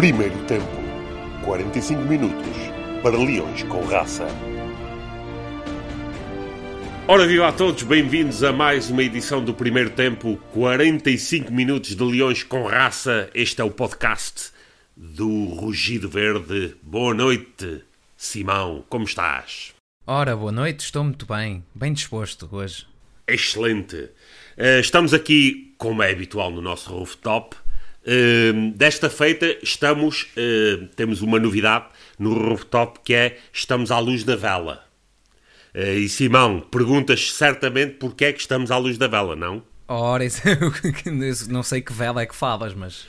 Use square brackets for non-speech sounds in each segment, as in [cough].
Primeiro tempo. 45 minutos para Leões com Raça. Ora viva a todos, bem-vindos a mais uma edição do Primeiro Tempo, 45 minutos de Leões com Raça. Este é o podcast do Rugido Verde. Boa noite, Simão, como estás? Ora, boa noite, estou muito bem, bem disposto hoje. Excelente. Eh, estamos aqui, como é habitual no nosso rooftop. Uh, desta feita estamos, uh, temos uma novidade no rooftop que é estamos à luz da vela. Uh, e Simão, perguntas certamente porque é que estamos à luz da vela, não? Ora, [laughs] isso, não sei que vela é que falas, mas...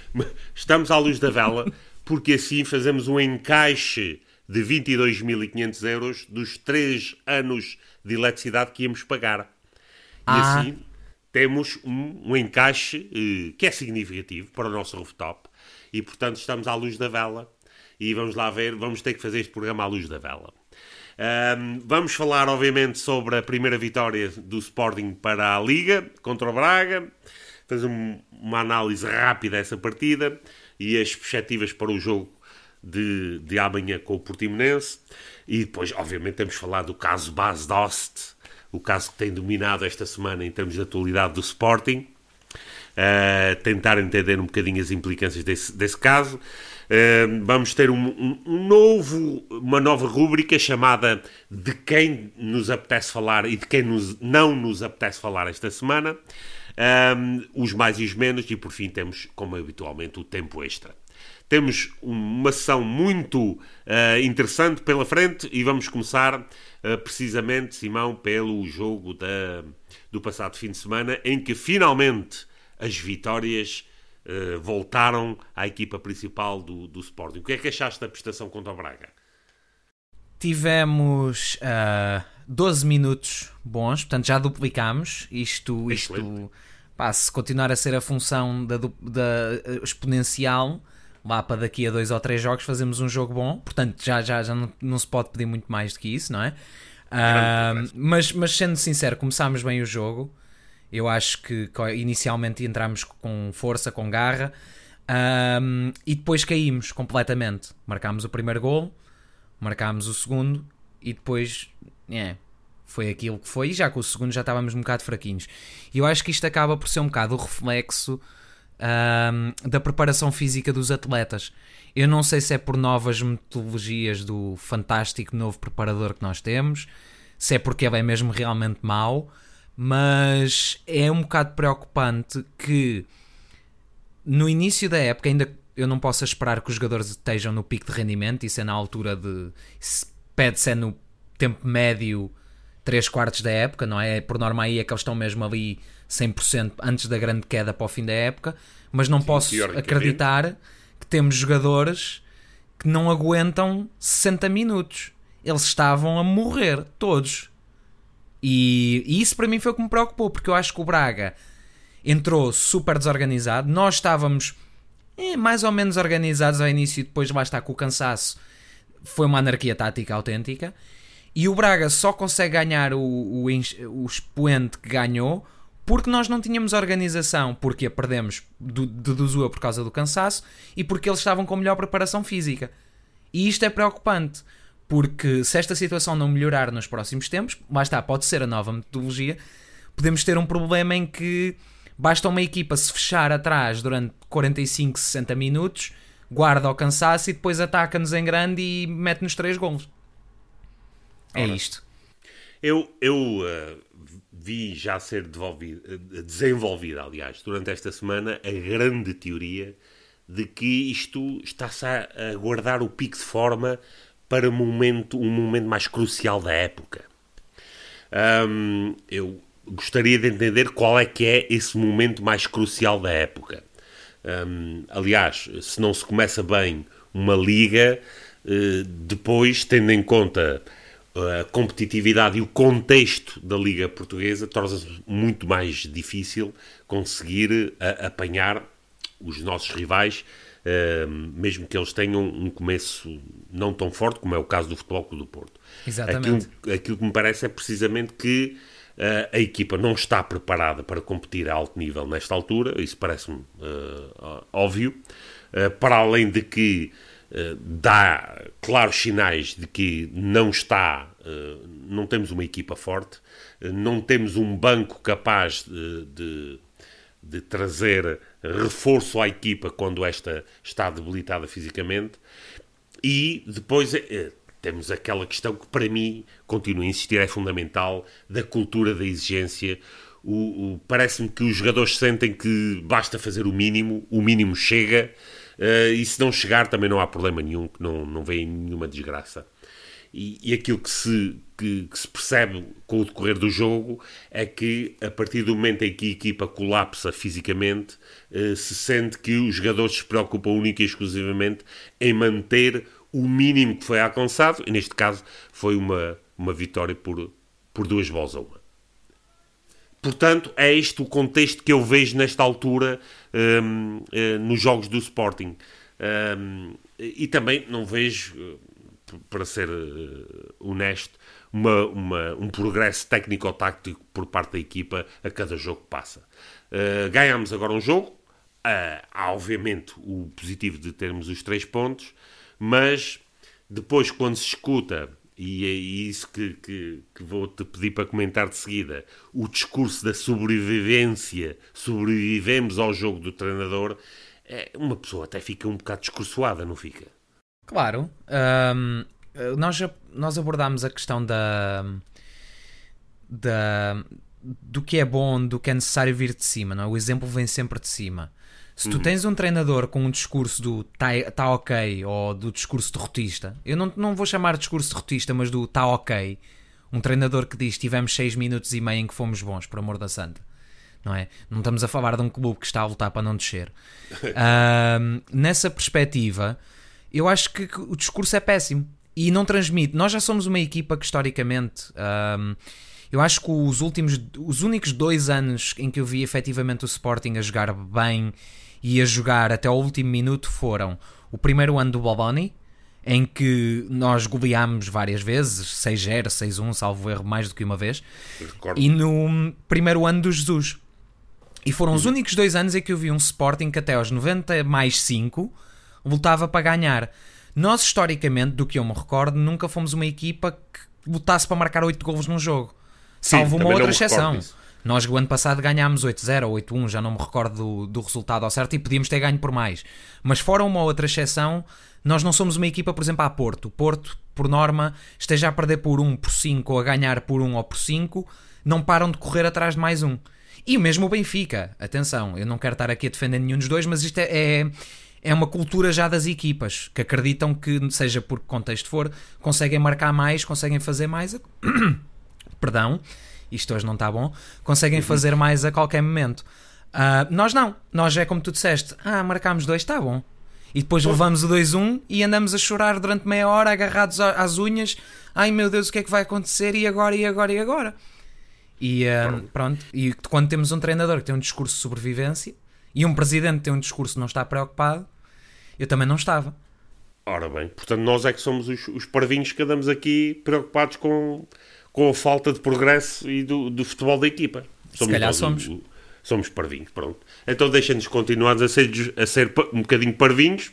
Estamos à luz da vela porque assim fazemos um encaixe de 22.500 euros dos 3 anos de eletricidade que íamos pagar. E Ah. assim temos um, um encaixe eh, que é significativo para o nosso rooftop e, portanto, estamos à luz da vela e vamos lá ver, vamos ter que fazer este programa à luz da vela. Ahm, vamos falar, obviamente, sobre a primeira vitória do Sporting para a Liga contra o Braga, fazer um- uma análise rápida dessa partida e as perspectivas para o jogo de, de amanhã com o Portimonense. E depois, obviamente, temos falado do caso Bas Dost, o caso que tem dominado esta semana em termos de atualidade do Sporting. Uh, tentar entender um bocadinho as implicâncias desse, desse caso. Uh, vamos ter um, um- novo, uma nova rúbrica chamada De quem nos apetece falar e de quem nos, não nos apetece falar esta semana. Um, os mais e os menos, e por fim temos, como habitualmente, o tempo extra. Temos uma sessão muito eh, interessante pela frente e vamos começar eh, precisamente, Simão, pelo jogo da, do passado fim de semana, em que finalmente as vitórias eh, voltaram à equipa principal do, do Sporting. O que é que achaste da prestação contra o Braga? Tivemos ah, 12 minutos bons, portanto já duplicámos. Isto, isto pá, se continuar a ser a função da, da, exponencial, lá para daqui a dois ou três jogos fazemos um jogo bom. Portanto, já, já, já não, não se pode pedir muito mais do que isso, não é? Ah, progresso. mas, mas sendo sincero, começámos bem o jogo. Eu acho que inicialmente entramos com força, com garra, ahm, e depois caímos completamente. Marcámos o primeiro gol, marcámos o segundo, e depois é, foi aquilo que foi. E já com o segundo já estávamos um bocado fraquinhos. E eu acho que isto acaba por ser um bocado o reflexo da preparação física dos atletas. Eu não sei se é por novas metodologias do fantástico novo preparador que nós temos, se é porque ele é mesmo realmente mau, mas é um bocado preocupante que no início da época ainda eu não posso esperar que os jogadores estejam no pico de rendimento, isso é na altura de. se- Pede-se é no tempo médio 3 quartos da época, não é? Por norma aí é que eles estão mesmo ali 100% antes da grande queda para o fim da época, mas não posso teoricamente. acreditar que temos jogadores que não aguentam 60 minutos. Eles estavam a morrer, todos. E, e isso para mim foi o que me preocupou, porque eu acho que o Braga entrou super desorganizado. Nós estávamos eh, mais ou menos organizados ao início e depois lá está com o cansaço. Foi uma anarquia tática autêntica. E o Braga só consegue ganhar o, o, o expoente que ganhou porque nós não tínhamos organização, porque a perdemos, do- deduzo eu, por causa do cansaço e porque eles estavam com melhor preparação física. E isto é preocupante, porque se esta situação não melhorar nos próximos tempos, lá está, pode ser a nova metodologia, podemos ter um problema em que basta uma equipa se fechar atrás durante 45, 60 minutos, guarda o cansaço e depois ataca-nos em grande e mete-nos três gols. É Ora. isto. Eu, eu eh, vi já ser eh, desenvolvida, aliás, durante esta semana, a grande teoria de que isto está-se a, guardar o pico de forma para um momento, um momento mais crucial da época. Hum, eu gostaria de entender qual é que é esse momento mais crucial da época. Hum, aliás, se não se começa bem uma liga, eh, depois, tendo em conta a competitividade e o contexto da liga portuguesa, torna-se muito mais difícil conseguir a- apanhar os nossos rivais, eh, mesmo que eles tenham um começo não tão forte, como é o caso do Futebol Clube do Porto. Exatamente. Aquilo, aquilo que me parece é precisamente que Uh, a equipa não está preparada para competir a alto nível nesta altura, isso parece-me uh, óbvio. Uh, para além de que dá claros sinais de que não está, não temos uma equipa forte, não temos um banco capaz de, de, de trazer reforço à equipa quando esta está debilitada fisicamente. E depois temos aquela questão que, para mim, continuo a insistir, é fundamental, da cultura da exigência. O, o Parece-me que os jogadores sentem que basta fazer o mínimo, o mínimo chega, uh, e se não chegar também não há problema nenhum, que não, não vem nenhuma desgraça. E, e aquilo que se, que, que, se percebe com o decorrer do jogo é que, a partir do momento em que a equipa colapsa fisicamente, uh, se sente que os jogadores se preocupam única e exclusivamente em manter o mínimo que foi alcançado, e neste caso foi uma, uma vitória por, por duas bolas a uma. Portanto, é este o contexto que eu vejo nesta altura um, uh, eh, nos jogos do Sporting. Um, e também não vejo, uh, para ser uh, honesto, uma, uma, um progresso técnico-tático por parte da equipa a cada jogo que passa. ganhamos agora um jogo. há, obviamente, o positivo de termos os três pontos mas depois quando se escuta, e é isso que, que, que vou-te pedir para comentar de seguida, o discurso da sobrevivência, sobrevivemos ao jogo do treinador, é, uma pessoa até fica um bocado discursoada, não fica? Claro. Um, nós, nós abordámos a questão da, da do que é bom, do que é necessário vir de cima, não é? O exemplo vem sempre de cima. Se tu uhum. tens um treinador com um discurso do tá, tá ok ou do discurso derrotista, eu não, não vou chamar de discurso derrotista, mas do tá ok, um treinador que diz tivemos 6 minutos e meio em que fomos bons, por amor da santa. Não é? Não estamos a falar de um clube que está a lutar para não descer. [laughs] uh, nessa perspectiva, eu acho que, o discurso é péssimo e não transmite. Nós já somos uma equipa que historicamente. Uh, eu acho que os últimos, os únicos dois anos em que eu vi efetivamente o Sporting a jogar bem e a jogar até ao último minuto foram o primeiro ano do Boboni, em que nós goleámos várias vezes, 6-0, 6-1, salvo erro, mais do que uma vez, e no primeiro ano do Jesus. E foram os uhum. únicos dois anos em que eu vi um Sporting que até aos 90 mais 5 lutava para ganhar. Nós, historicamente, do que eu me recordo, nunca fomos uma equipa que lutasse para marcar 8 golos num jogo. Salvo uma outra exceção. Nós o ano passado ganhámos 8-0 ou 8-1, já não me recordo do, do, resultado ao certo, e podíamos ter ganho por mais. Mas fora uma outra exceção, nós não somos uma equipa, por exemplo, a Porto. Porto, por norma, esteja a perder por 1, por 5 ou a ganhar por 1 ou por 5, não param de correr atrás de mais um. E mesmo o Benfica, atenção, eu não quero estar aqui a defender nenhum dos dois, mas isto é, é, é uma cultura já das equipas que acreditam que, seja por que contexto for, conseguem marcar mais, conseguem fazer mais. [clears throat] Perdão isto hoje não está bom, conseguem uhum. fazer mais a qualquer momento. Uh, nós não, nós é como tu disseste, ah, marcámos dois, está bom. E depois levamos o 2-1 e andamos a chorar durante meia hora, agarrados às unhas. Ai meu Deus, o que é que vai acontecer? E agora, e agora, e agora? E uh, pronto. E quando temos um treinador que tem um discurso de sobrevivência e um presidente que tem um discurso que não está preocupado, eu também não estava. Ora bem, portanto, nós é que somos os, os parvinhos que andamos aqui preocupados com com a falta de progresso e do, do futebol da equipa. Somos Se calhar nós, somos. O, somos parvinhos, pronto. Então deixem-nos continuar a ser, a ser um bocadinho parvinhos.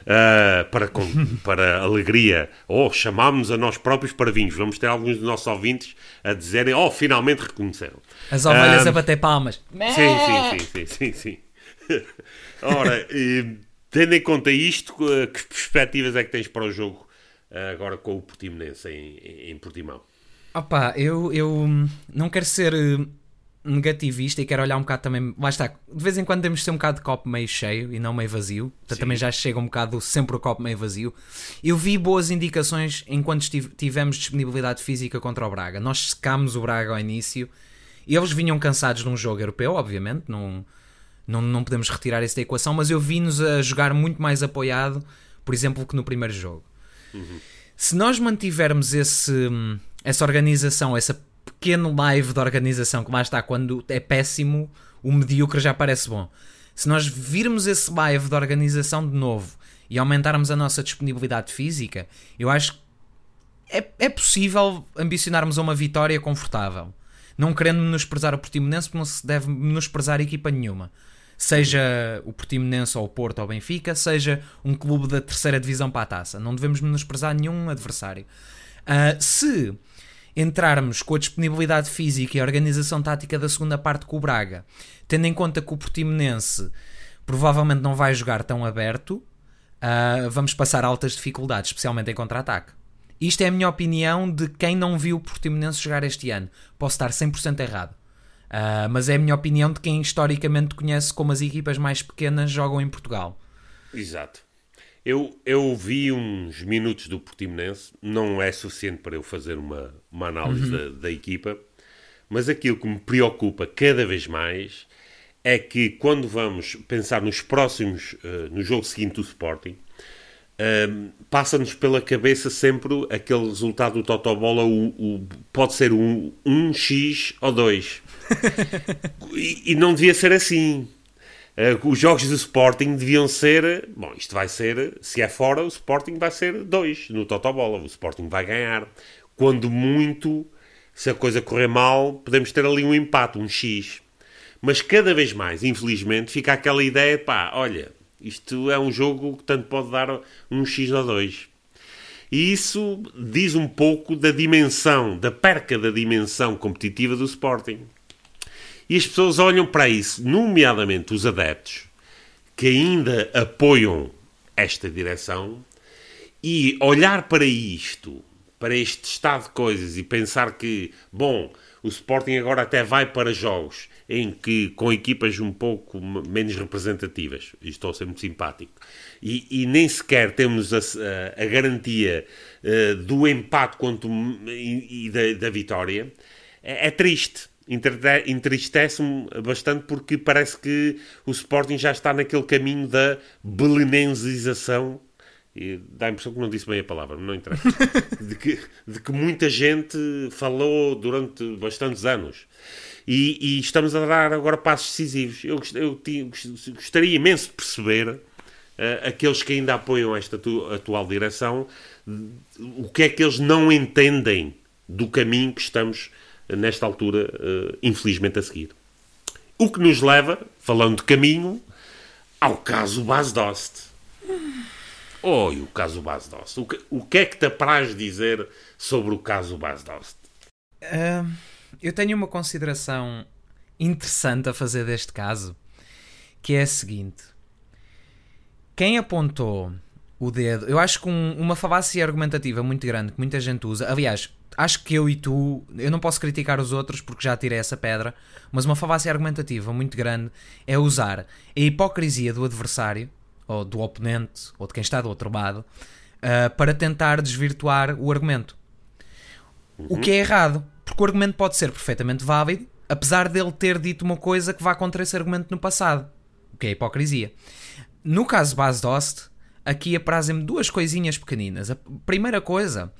Uh, para, com, [laughs] para alegria, ou oh, chamámos a nós próprios parvinhos. Vamos ter alguns dos nossos ouvintes a dizerem, oh, finalmente reconheceram. As ovelhas uh, a bater palmas. Sim, sim, sim, sim, sim, sim. [laughs] Ora, tendo em conta isto, que perspectivas é que tens para o jogo agora com o Portimonense em, em Portimão? Opa, eu, eu não quero ser eh, negativista e quero olhar um bocado também. Lá está, de vez em quando temos de ser um bocado de copo meio cheio e não meio vazio. Então também já chega um bocado sempre o copo meio vazio. Eu vi boas indicações enquanto tivemos disponibilidade física contra o Braga. Nós secámos o Braga ao início. e Eles vinham cansados de um jogo europeu, obviamente, não, não, não podemos retirar isso da equação, mas eu vi-nos a jogar muito mais apoiado, por exemplo, que no primeiro jogo. Uhum. Se nós mantivermos esse hum, essa organização, essa pequena live de organização que lá está, quando é péssimo, o medíocre já parece bom. Se nós virmos esse live de organização de novo e aumentarmos a nossa disponibilidade física, eu acho que é, é possível ambicionarmos uma vitória confortável. não querendo menosprezar o Portimonense, porque não se deve menosprezar equipa nenhuma. Seja o Portimonense ou o Porto ou o Benfica, seja um clube da terceira divisão para a taça. Não devemos menosprezar nenhum adversário. Uh, se entrarmos com a disponibilidade física e a organização tática da segunda parte com o Braga, tendo em conta que o Portimonense provavelmente não vai jogar tão aberto, uh, vamos passar altas dificuldades, especialmente em contra-ataque. Isto é a minha opinião de quem não viu o Portimonense jogar este ano. Posso estar 100% errado. Uh, mas é a minha opinião de quem historicamente conhece como as equipas mais pequenas jogam em Portugal. Exato. Eu, eu vi uns minutos do Portimonense, não é suficiente para eu fazer uma, uma análise uhum. da, da equipa, mas aquilo que me preocupa cada vez mais é que quando vamos pensar nos próximos, uh, no jogo seguinte do Sporting, uh, passa-nos pela cabeça sempre aquele resultado do Totobola, o, o, pode ser um, um X ou dois. [laughs] e, e, não devia ser assim. Uh, os jogos do Sporting deviam ser. Bom, isto vai ser. Se é fora, o Sporting vai ser dois no Totobola. O Sporting vai ganhar. Quando muito, se a coisa correr mal, podemos ter ali um empate, um X. Mas cada vez mais, infelizmente, fica aquela ideia, pá, olha, isto é um jogo que tanto pode dar um X ou 2. E isso diz um pouco da dimensão, da perca da dimensão competitiva do Sporting. E as pessoas olham para isso, nomeadamente os adeptos, que ainda apoiam esta direção, e olhar para isto, para este estado de coisas, e pensar que, bom, o Sporting agora até vai para jogos em que com equipas um pouco menos representativas, estou a ser muito simpático, e, e nem sequer temos a, a, a garantia uh, do empate quanto, e, e da, da, vitória, é, é triste. Entristece-me bastante porque parece que o Sporting já está naquele caminho da belenensização e dá a impressão que não disse bem a palavra, não interessa. [laughs] de, que, de que muita gente falou durante bastantes anos e, e, estamos a dar agora passos decisivos. Eu, eu, eu gostaria imenso de perceber uh, aqueles que ainda apoiam esta atu atual direção o que é que eles não entendem do caminho que estamos nesta altura, uh, infelizmente, a seguir. O que nos leva, falando de caminho, ao caso Bas Dost. Oi, o caso Bas Dost. O que, o que é que te apraz dizer sobre o caso Bas Dost? Uh, eu tenho uma consideração interessante a fazer deste caso, que é a seguinte: quem apontou o dedo, eu acho que um, uma falácia argumentativa muito grande que muita gente usa, aliás, acho que eu e tu, eu não posso criticar os outros porque já tirei essa pedra, mas uma falácia argumentativa muito grande é usar a hipocrisia do adversário, ou do oponente, ou de quem está do outro lado, uh, para tentar desvirtuar o argumento. Uhum. O que é errado, porque o argumento pode ser perfeitamente válido, apesar dele ter dito uma coisa que vá contra esse argumento no passado, o que é hipocrisia. No caso Bas Dost, aqui aprazem-me duas coisinhas pequeninas. A primeira coisa,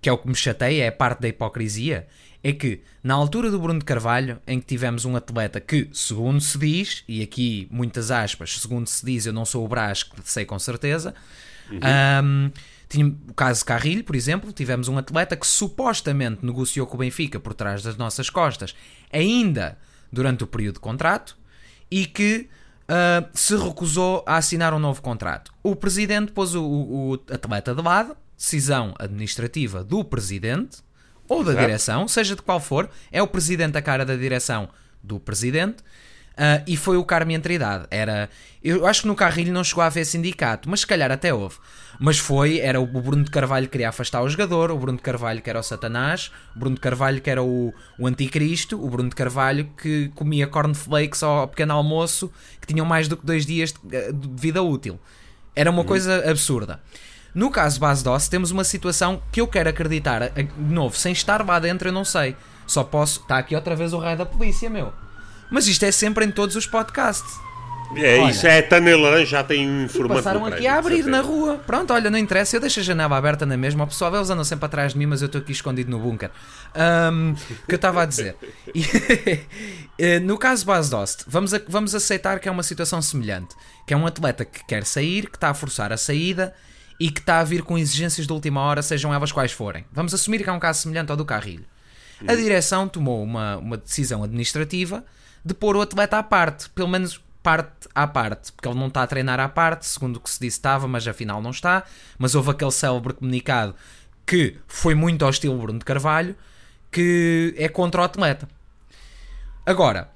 que é o que me chateia, é a parte da hipocrisia, é que na altura do Bruno de Carvalho, em que tivemos um atleta que, segundo se diz, e aqui muitas aspas, segundo se diz, eu não sou o Brás, que sei com certeza, uhum. um, tinha o caso Carrilho, por exemplo, tivemos um atleta que supostamente negociou com o Benfica por trás das nossas costas, ainda durante o período de contrato, e que uh, se recusou a assinar um novo contrato. O presidente pôs o, o, o atleta de lado, decisão administrativa do presidente ou da Exato. direção, seja de qual for, é o presidente a cara da direção do presidente. Uh, e foi o Carme Trindade. Era, eu acho que no Carrilho não chegou a haver sindicato, mas se calhar até houve. Mas foi, era o Bruno de Carvalho que queria afastar o jogador, o Bruno de Carvalho que era o Satanás, o Bruno de Carvalho que era o, o anticristo, o Bruno de Carvalho que comia cornflakes ao pequeno almoço que tinham mais do que dois dias de, de vida útil. Era uma uhum. coisa absurda. No caso Base Doss, temos uma situação que eu quero acreditar, de novo, sem estar lá dentro, eu não sei. Só posso. Está aqui outra vez o raio da polícia, meu. Mas isto é sempre em todos os podcasts. É, olha, isso é Tanelã, já tem um informante. Passaram aqui a abrir na rua. Pronto, olha, não interessa, eu deixo a janela aberta na mesma. O pessoal, eles andam sempre atrás de mim, mas eu estou aqui escondido no bunker. Um, que eu estava a dizer. [laughs] E, no caso Bas Dost, vamos, a, vamos aceitar que é uma situação semelhante. Que é um atleta que quer sair, que está a forçar a saída e que está a vir com exigências de última hora, sejam elas quais forem. Vamos assumir que é um caso semelhante ao do Carrilho. A direção tomou uma, uma decisão administrativa de pôr o atleta à parte, pelo menos parte à parte, porque ele não está a treinar à parte, segundo o que se disse estava, mas afinal não está. Mas houve aquele célebre comunicado que foi muito ao estilo Bruno de Carvalho, que é contra o atleta. Agora,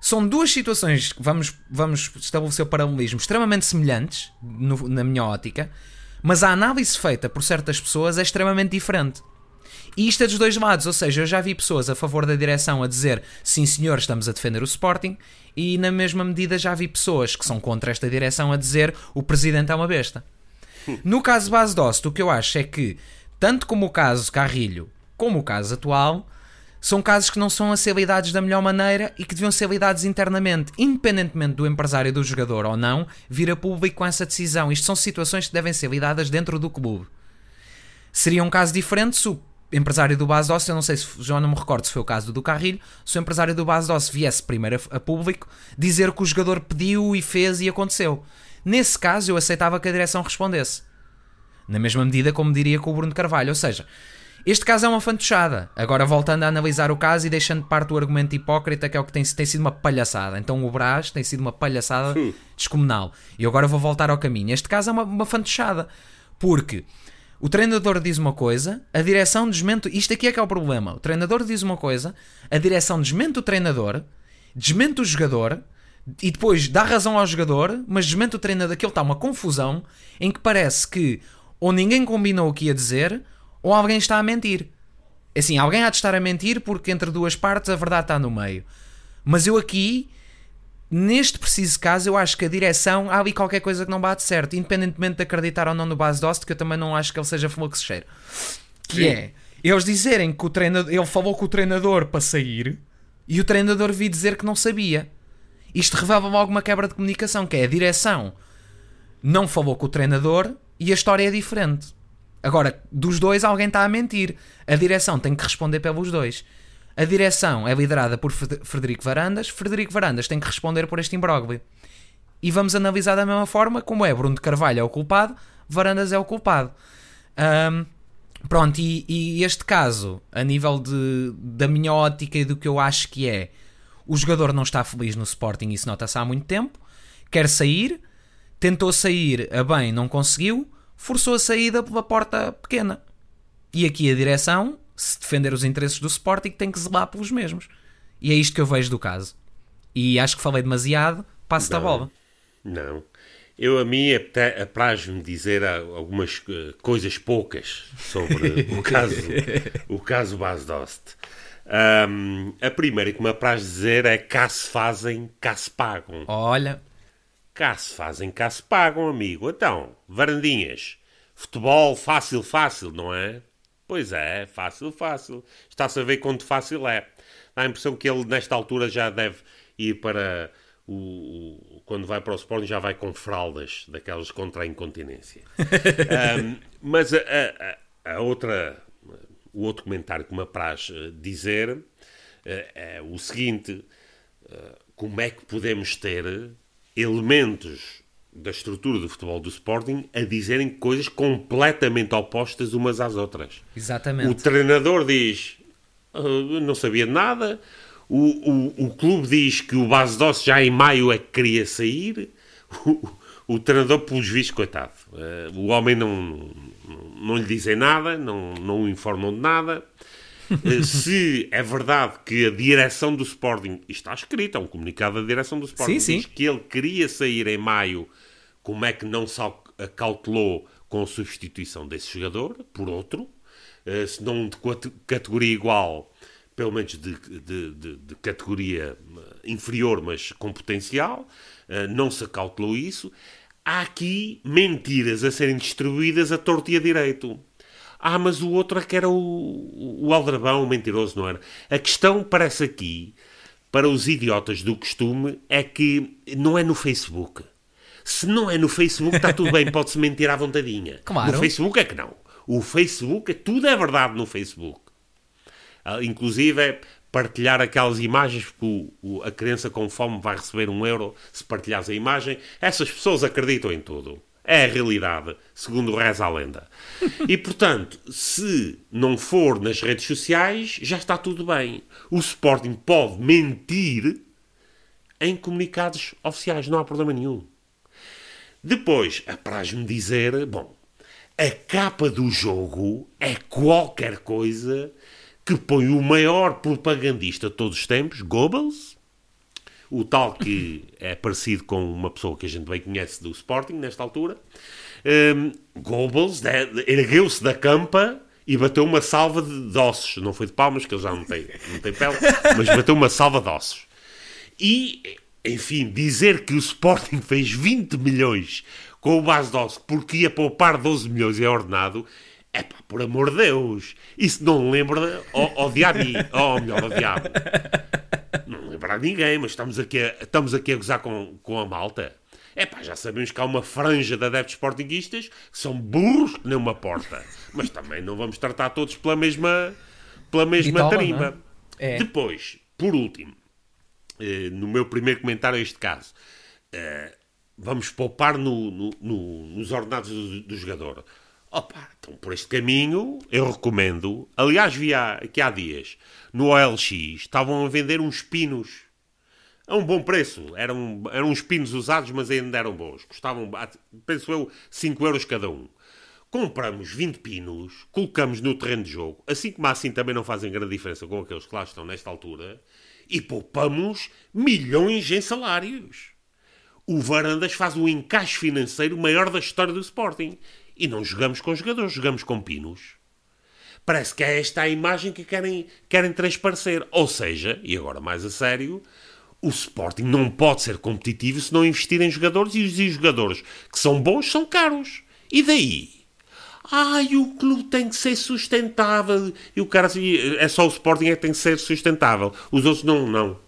são duas situações vamos, vamos estabelecer paralelismo extremamente semelhantes, no- na minha ótica, mas a análise feita por certas pessoas é extremamente diferente. E isto é dos dois lados, ou seja, eu já vi pessoas a favor da direção a dizer sim senhor, estamos a defender o Sporting, e na mesma medida já vi pessoas que são contra esta direção a dizer o presidente é uma besta. No caso Base Dost, o que eu acho é que, tanto como o caso Carrilho, como o caso atual, são casos que não são a ser lidados da melhor maneira e que deviam ser lidados internamente, independentemente do empresário do jogador ou não, vir a público com essa decisão. Isto são situações que devem ser lidadas dentro do clube. Seria um caso diferente se o empresário do Base Doce, eu não sei se já não me recordo se foi o caso do Carrilho, se o empresário do Base Doce viesse primeiro a, a público dizer que o jogador pediu e fez e aconteceu. Nesse caso, eu aceitava que a direção respondesse. Na mesma medida como diria com o Bruno Carvalho. Ou seja, este caso é uma fantochada. Agora, voltando a analisar o caso e deixando de parte o argumento hipócrita, que é o que tem, tem sido uma palhaçada. Então, o Brás tem sido uma palhaçada descomunal. E agora vou voltar ao caminho. Este caso é uma, uma fantochada. Porque o treinador diz uma coisa, a direção desmente. Isto aqui é que é o problema. O treinador diz uma coisa, a direção desmente o treinador, desmente o jogador e depois dá razão ao jogador, mas desmente o treinador. Aquilo está uma confusão em que parece que ou ninguém combinou o que ia dizer ou alguém está a mentir. Assim, alguém há de estar a mentir porque entre duas partes a verdade está no meio. Mas eu aqui, neste preciso caso, eu acho que a direção há ali qualquer coisa que não bate certo, independentemente de acreditar ou não no base Dost, que eu também não acho que ele seja fluxeiro. Que Sim. é eles dizerem que o treinador, ele falou com o treinador para sair e o treinador vi dizer que não sabia. Isto revela logo uma quebra de comunicação, que é a direção não falou com o treinador e a história é diferente. Agora, dos dois, alguém está a mentir. A direção tem que responder pelos dois. A direção é liderada por Fred- Frederico Varandas. Frederico Varandas tem que responder por este imbróglio. E vamos analisar da mesma forma como é Bruno de Carvalho é o culpado, Varandas é o culpado. Ahm, pronto, e, e este caso, a nível de, da minha ótica e do que eu acho que é, o jogador não está feliz no Sporting, isso nota-se há muito tempo, quer sair, tentou sair a bem, não conseguiu, forçou a saída pela porta pequena. E aqui a direção, se defender os interesses do Sporting, tem que zelar pelos mesmos. E é isto que eu vejo do caso. E acho que falei demasiado, passo-te a bola. Não. Eu, a mim, apraz-me dizer algumas eh, coisas poucas sobre [laughs] o caso, o caso Bas Dost. Ahm, a primeira que me apraz dizer é cá se fazem, cá se pagam. Olha, Cá se fazem, cá se pagam, amigo. Então, varandinhas, futebol fácil, fácil, não é? Pois é, fácil, fácil. Está-se a ver quanto fácil é. Dá a impressão que ele, nesta altura, já deve ir para o. o- quando vai para o Sporting, já vai com fraldas, daquelas contra a incontinência. [laughs] Ahm, mas a, a- a outra. O outro comentário que me apraz eh, dizer eh, é o seguinte: eh, como é que podemos ter elementos da estrutura do futebol do Sporting a dizerem coisas completamente opostas umas às outras? O exatamente. treinador diz "Ah, não sabia nada. O, o, o clube diz que o Base Doce já em maio é que queria sair. O, o treinador, pelos vistos, coitado. eh, o homem não, não, não lhe dizem nada, não, não o informam de nada. Eh, se é verdade que a direção do Sporting, está escrito, é um comunicado da direção do Sporting, Sim, sim. diz que ele queria sair em maio, como é que não se au- acautelou com a substituição desse jogador por outro, eh, se não de categoria igual, pelo menos de, de- de- de categoria eh, inferior, mas com potencial, eh, não se acautelou isso. Há aqui mentiras a serem distribuídas a torto e a direito. Ah, mas o outro é que era o, o aldrabão, o mentiroso, não era? A questão parece aqui, para os idiotas do costume, é que não é no Facebook. Se não é no Facebook, está tudo bem, pode-se mentir à vontadinha. Claro. No Facebook é que não. O Facebook, é- tudo é verdade no Facebook. Ah, Inclusive é partilhar aquelas imagens, porque o- o- a criança com fome vai receber um euro se partilhares a imagem. Essas pessoas acreditam em tudo. É a realidade, segundo reza a lenda. E, portanto, se não for nas redes sociais, já está tudo bem. O Sporting pode mentir em comunicados oficiais, não há problema nenhum. Depois, apraz-me dizer, bom, a capa do jogo é qualquer coisa que põe o maior propagandista de todos os tempos, Goebbels, o tal que [laughs] é parecido com uma pessoa que a gente bem conhece do Sporting nesta altura, um, Goebbels ergueu-se da campa e bateu uma salva de ossos. Não foi de palmas, que ele já não tem, não tem pele, [laughs] mas bateu uma salva de ossos. E, enfim, dizer que o Sporting fez 20 milhões com o ossos porque ia poupar 12 milhões é ordenado, é pá, por amor de Deus, isso não lembra ao, ao diabo, ou melhor, ao diabo. Não lembra a ninguém, mas estamos aqui a, estamos aqui a gozar com, com a malta. É pá, já sabemos que há uma franja de adeptos sportinguistas que são burros que nem uma porta. Mas também não vamos tratar todos pela mesma, pela mesma tarima. É? Depois, por último, no meu primeiro comentário a este caso, eh, vamos poupar no, no, no, nos ordenados do, do jogador. Opa, então por este caminho eu recomendo. Aliás, vi há, aqui há dias no OLX estavam a vender uns pinos a um bom preço. Eram, eram uns pinos usados, mas ainda eram bons. Custavam, penso eu, 5 euros cada um. Compramos 20 pinos, colocamos no terreno de jogo, assim como assim também não fazem grande diferença com aqueles que lá estão nesta altura, e poupamos milhões em salários. O Varandas faz o encaixe financeiro maior da história do Sporting. E não jogamos com jogadores, jogamos com pinos. Parece que é esta a imagem que querem, querem transparecer. Ou seja, e agora mais a sério, o Sporting não pode ser competitivo se não investir em jogadores e os jogadores que são bons são caros. E daí? Ai, o clube tem que ser sustentável. E o cara assim, é só o Sporting é que tem que ser sustentável. Os outros não, não.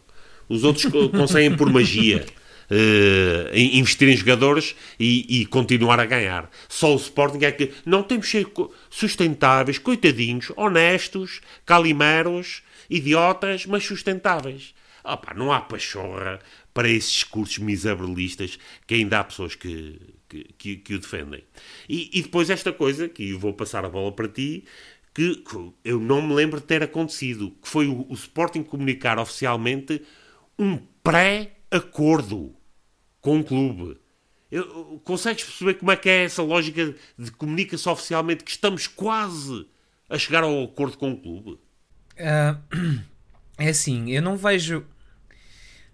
Os outros conseguem por magia. [laughs] Uh, investir em jogadores e, e, continuar a ganhar. Só o Sporting é que não temos que ser sustentáveis, coitadinhos, honestos, calimeros, idiotas, mas sustentáveis. Opa, não há pachorra para esses discursos miserabilistas que ainda há pessoas que, que, que, que o defendem. E, e, depois esta coisa, que vou passar a bola para ti, que, que eu não me lembro de ter acontecido, que foi o, o Sporting comunicar oficialmente um pré-acordo com o clube. Eu, consegues perceber como é que é essa lógica de comunica-se oficialmente que estamos quase a chegar ao acordo com o clube? Uh, [clears throat] é assim, eu não vejo.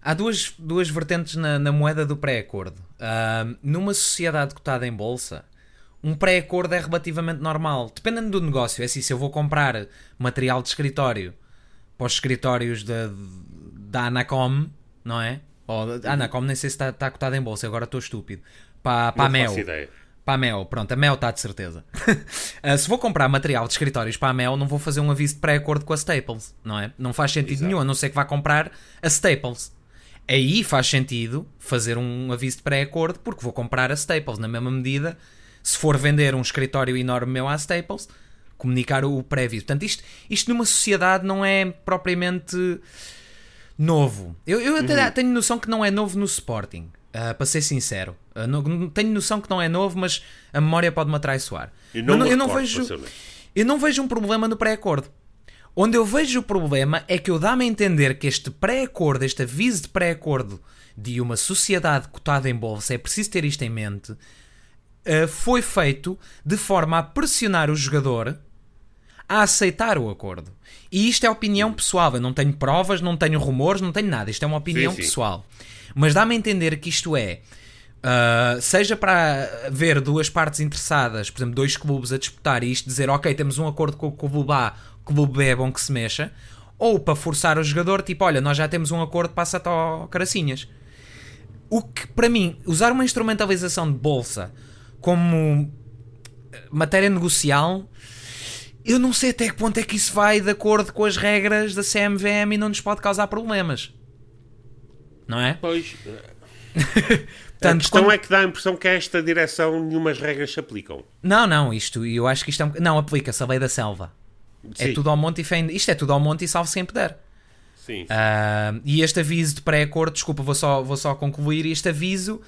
Há duas, duas vertentes na, na moeda do pré-acordo. Uh, numa sociedade cotada em bolsa, um pré-acordo é relativamente normal. Dependendo do negócio. É assim, se eu vou comprar material de escritório para os escritórios da, da Anacom, não é? Ou, ah, não, como nem sei se está, está cotado em bolsa, agora estou estúpido. Para, para a Mel. Para a Mel, pronto, a Mel está de certeza. uh, [laughs] se vou comprar material de escritórios para a Mel, não vou fazer um aviso de pré-acordo com a Staples, não é? Não faz sentido Exato. nenhum, a não ser que vá comprar a Staples. Aí faz sentido fazer um aviso de pré-acordo, porque vou comprar a Staples, na mesma medida, se for vender um escritório enorme meu à Staples, comunicar o pré-aviso. Portanto, isto, isto numa sociedade não é propriamente novo. Eu, eu até uhum. tenho noção que não é novo no Sporting, uh, para ser sincero. Uh, não, tenho noção que não é novo, mas a memória pode-me atraiçoar. Eu não, eu não vejo, eu não vejo um problema no pré-acordo. Onde eu vejo o problema é que eu dá-me a entender que este pré-acordo, este aviso de pré-acordo de uma sociedade cotada em bolsa, é preciso ter isto em mente, uh, foi feito de forma a pressionar o jogador a aceitar o acordo. E isto é opinião pessoal. Eu não tenho provas, não tenho rumores, não tenho nada. Isto é uma opinião sim, sim. pessoal. Mas dá-me a entender que isto é. Uh, seja para ver duas partes interessadas, por exemplo, dois clubes a disputar e isto dizer, ok, temos um acordo com o clube A, o clube B é bom que se mexa, ou para forçar o jogador, tipo, olha, nós já temos um acordo, passa-te ao caracinhas. O que, para mim, usar uma instrumentalização de bolsa como matéria negocial eu não sei até que ponto é que isso vai de acordo com as regras da CMVM e não nos pode causar problemas. Não é? Pois. [laughs] Portanto, a questão é que dá a impressão que a esta direção nenhumas regras se aplicam. Não, não, isto, eu acho que isto é um... Não, aplica-se a lei da selva. É Sim. É tudo ao monte e fé. Isto é tudo ao monte e salve quem puder. Sim. Uh, e este aviso de pré-acordo, desculpa, vou só, vou só concluir. Este aviso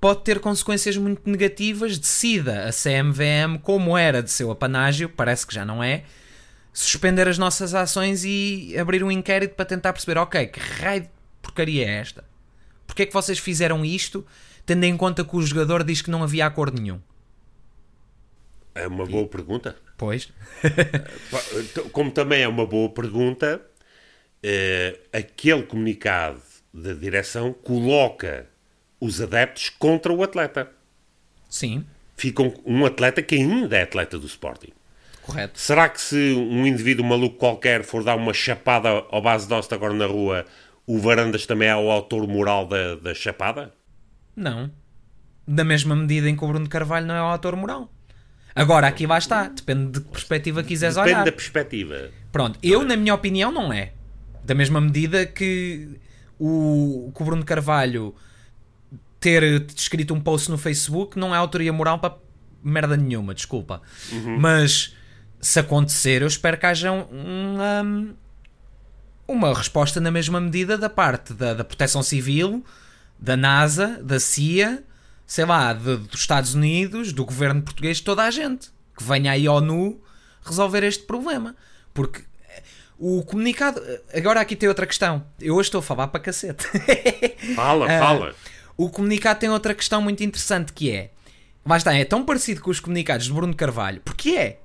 pode ter consequências muito negativas. Decida a CMVM, como era de seu apanágio, parece que já não é, suspender as nossas ações e abrir um inquérito para tentar perceber, ok, que raio de porcaria é esta? Porquê é que vocês fizeram isto, tendo em conta que o jogador diz que não havia acordo nenhum? É uma boa pergunta. Pois. [laughs] Como também é uma boa pergunta, eh, aquele comunicado da direção coloca os adeptos contra o atleta. Sim. Ficam um atleta que ainda é atleta do Sporting. Correto. Será que se um indivíduo maluco qualquer for dar uma chapada ao base dosta agora na rua, o Varandas também é o autor moral da, da chapada? Não. Da mesma medida em que o Bruno Carvalho não é o autor moral. Agora, aqui lá está. Depende de que perspectiva quiseres Depende olhar. da perspectiva. Pronto, eu, na minha opinião, não é. Da mesma medida que o, que o Bruno Carvalho ter escrito um post no Facebook não é autoria moral para merda nenhuma, desculpa. Mas se acontecer, eu espero que haja um, um, uma resposta na mesma medida da parte da, da Proteção Civil, da NASA, da CIA, sei lá, de- dos Estados Unidos, do governo português, toda a gente. Que venha aí ao nu resolver este problema. Porque eh, o comunicado. Agora aqui tem outra questão. Eu hoje estou a falar para cacete. [laughs] Fala, Ah, fala. O comunicado tem outra questão muito interessante que é. Lá está, é tão parecido com os comunicados de Bruno Carvalho. Porque é.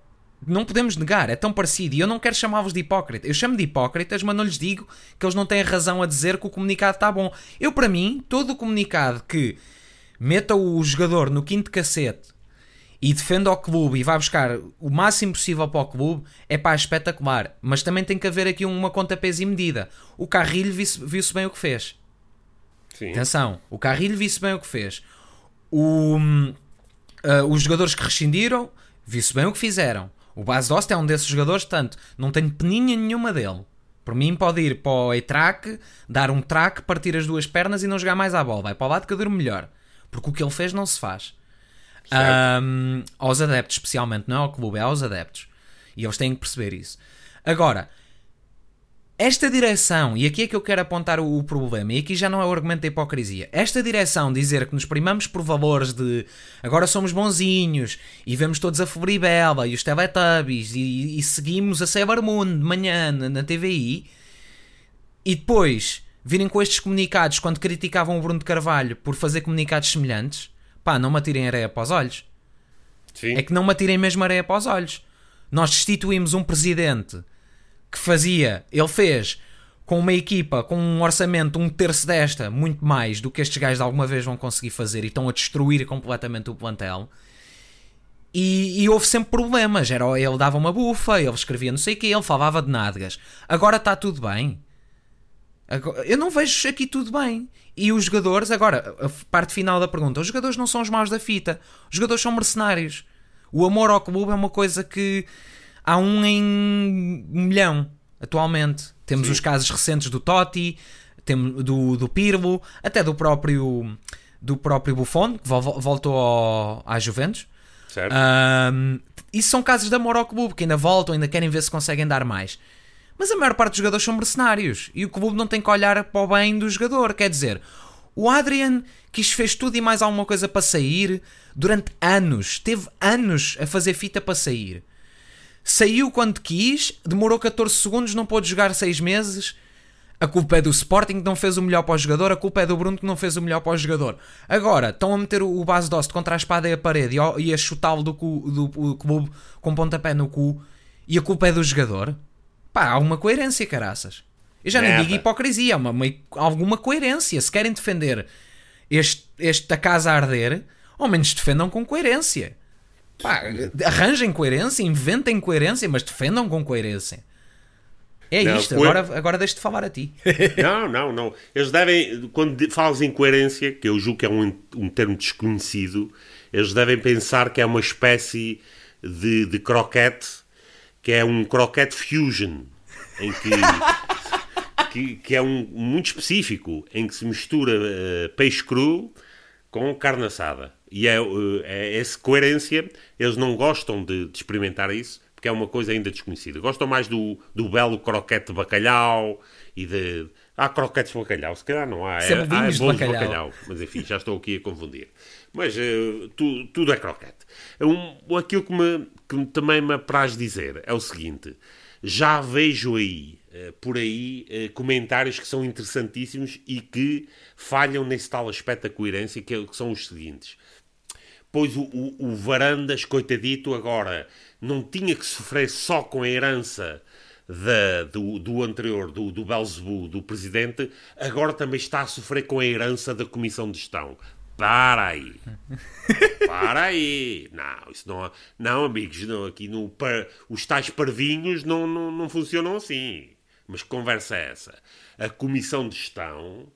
Não podemos negar, é tão parecido. E eu não quero chamá-los de hipócritas. Eu chamo de hipócritas, mas não lhes digo que eles não têm razão a dizer que o comunicado está bom. Eu, para mim, todo o comunicado que meta o jogador no quinto cacete e defenda o clube e vai buscar o máximo possível para o clube é pá, espetacular. Mas também tem que haver aqui uma conta peso e medida. O Carrilho viu-se viu-se bem o que fez. Sim. Atenção, o Carrilho viu-se bem o que fez. O, ah, os jogadores que rescindiram, viu-se bem o que fizeram. O Bas Dost é um desses jogadores, tanto não tenho peninha nenhuma dele. Por mim, pode ir para o E-Track, dar um track, partir as duas pernas e não jogar mais à bola. Vai para o lado que eu durmo melhor. Porque o que ele fez não se faz. Ahm, aos adeptos, especialmente, não é ao clube, é aos adeptos. E eles têm que perceber isso. Agora, esta direção, e aqui é que eu quero apontar o, o problema, e aqui já não é o argumento da hipocrisia. Esta direção dizer que nos primamos por valores de agora somos bonzinhos e vemos todos a Floribela e os Teletubbies e, e seguimos a Sailor Moon de manhã na, na TVI e depois virem com estes comunicados quando criticavam o Bruno de Carvalho por fazer comunicados semelhantes, pá, não me atirem areia para os olhos. Sim. É que não me atirem mesmo areia para os olhos. Nós destituímos um presidente que fazia, ele fez com uma equipa, com um orçamento um terço desta, muito mais do que estes gajos alguma vez vão conseguir fazer e estão a destruir completamente o plantel. E, e houve sempre problemas. Era, ele dava uma bufa, ele escrevia não sei o que, ele falava de nádegas. Agora está tudo bem. Agora- eu não vejo aqui tudo bem. E os jogadores, agora, a parte final da pergunta: os jogadores não são os maus da fita, os jogadores são mercenários. O amor ao clube é uma coisa que há um em um milhão atualmente. Temos os casos recentes do Totti, temos do, do Pirlo, até do próprio do próprio Buffon, que vol- voltou ao, à Juventus. Certo? Ahm, isso são casos de amor ao clube que ainda voltam, ainda querem ver se conseguem dar mais. Mas a maior parte dos jogadores são mercenários e o clube não tem que olhar para o bem do jogador. Quer dizer, o Adrian quis fez tudo e mais alguma coisa para sair durante anos, teve anos a fazer fita para sair. Saiu quando quis, demorou 14 segundos, não pôde jogar 6 meses. A culpa é do Sporting que não fez o melhor para o jogador, a culpa é do Bruno que não fez o melhor para o jogador. Agora, estão a meter o base dost contra a espada e a parede e a chutá-lo do, do, do com pontapé no cu e a culpa é do jogador. Pá, há uma coerência, caraças. Eu já nem Nada. digo hipocrisia, há uma, uma- alguma coerência. Se querem defender este, esta casa a arder, ao menos defendam com coerência. Pá, arranjem coerência, inventem coerência, mas defendam com coerência. É Não, isto, agora, agora deixo-te falar a ti. [laughs] Não, não, não. Eles devem, quando de- falas em coerência, que eu julgo que é um, um termo desconhecido, eles devem pensar que é uma espécie de, de croquete, que é um croquete fusion, em que, [laughs] que, que é um muito específico, em que se mistura eh, peixe cru com carne assada. E é, eh, é essa coerência, eles não gostam de, de experimentar isso, porque é uma coisa ainda desconhecida. Gostam mais do, do belo croquete de bacalhau e de. Há croquetes de bacalhau, se calhar não há. É, há vinhos de bolos de bacalhau. bacalhau. Mas enfim, já estou aqui a confundir. Mas eh, tu- tudo é croquete. Um, aquilo que, me, que também me apraz dizer é o seguinte: já vejo aí, eh, por aí, eh, comentários que são interessantíssimos e que falham nesse tal aspecto da coerência, que, é- que são os seguintes. Pois o, o, o Varandas, coitadito, agora não tinha que sofrer só com a herança da- do, do anterior, do, do Belzebu, do presidente, agora também está a sofrer com a herança da Comissão de Gestão. Para aí. [laughs] Para aí. Não, isso não... Não, amigos, não, aqui no... Os tais parvinhos não, não, não funcionam assim. Mas que conversa é essa? A Comissão de Gestão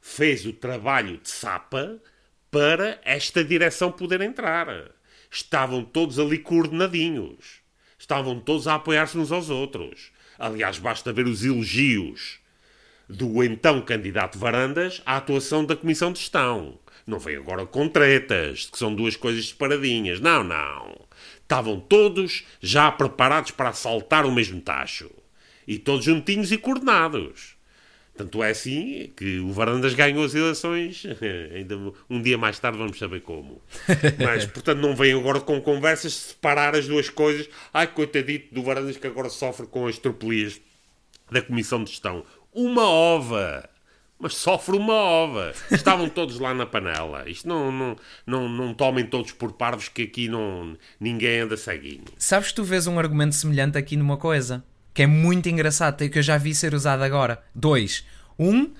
fez o trabalho de sapa para esta direção poder entrar. Estavam todos ali coordenadinhos. Estavam todos a apoiar-se uns aos outros. Aliás, basta ver os elogios do então candidato Varandas à atuação da Comissão de Gestão. Não veio agora com tretas, que são duas coisas separadinhas. Não, não. Estavam todos já preparados para assaltar o mesmo tacho. E todos juntinhos e coordenados. Tanto é assim que o Varandas ganhou as eleições. [laughs] Ainda um dia mais tarde vamos saber como. [laughs] Mas, portanto, não vem agora com conversas de separar as duas coisas. Ai, coitadito do Varandas que agora sofre com as tropelias da Comissão de Gestão. Uma ova! Mas sofre uma ova. Estavam todos lá na panela. Isto não, não, não, não tomem todos por parvos que aqui não, ninguém anda ceguinho. Sabes que tu vês um argumento semelhante aqui numa coisa que é muito engraçado e que eu já vi ser usado agora. Dois. Um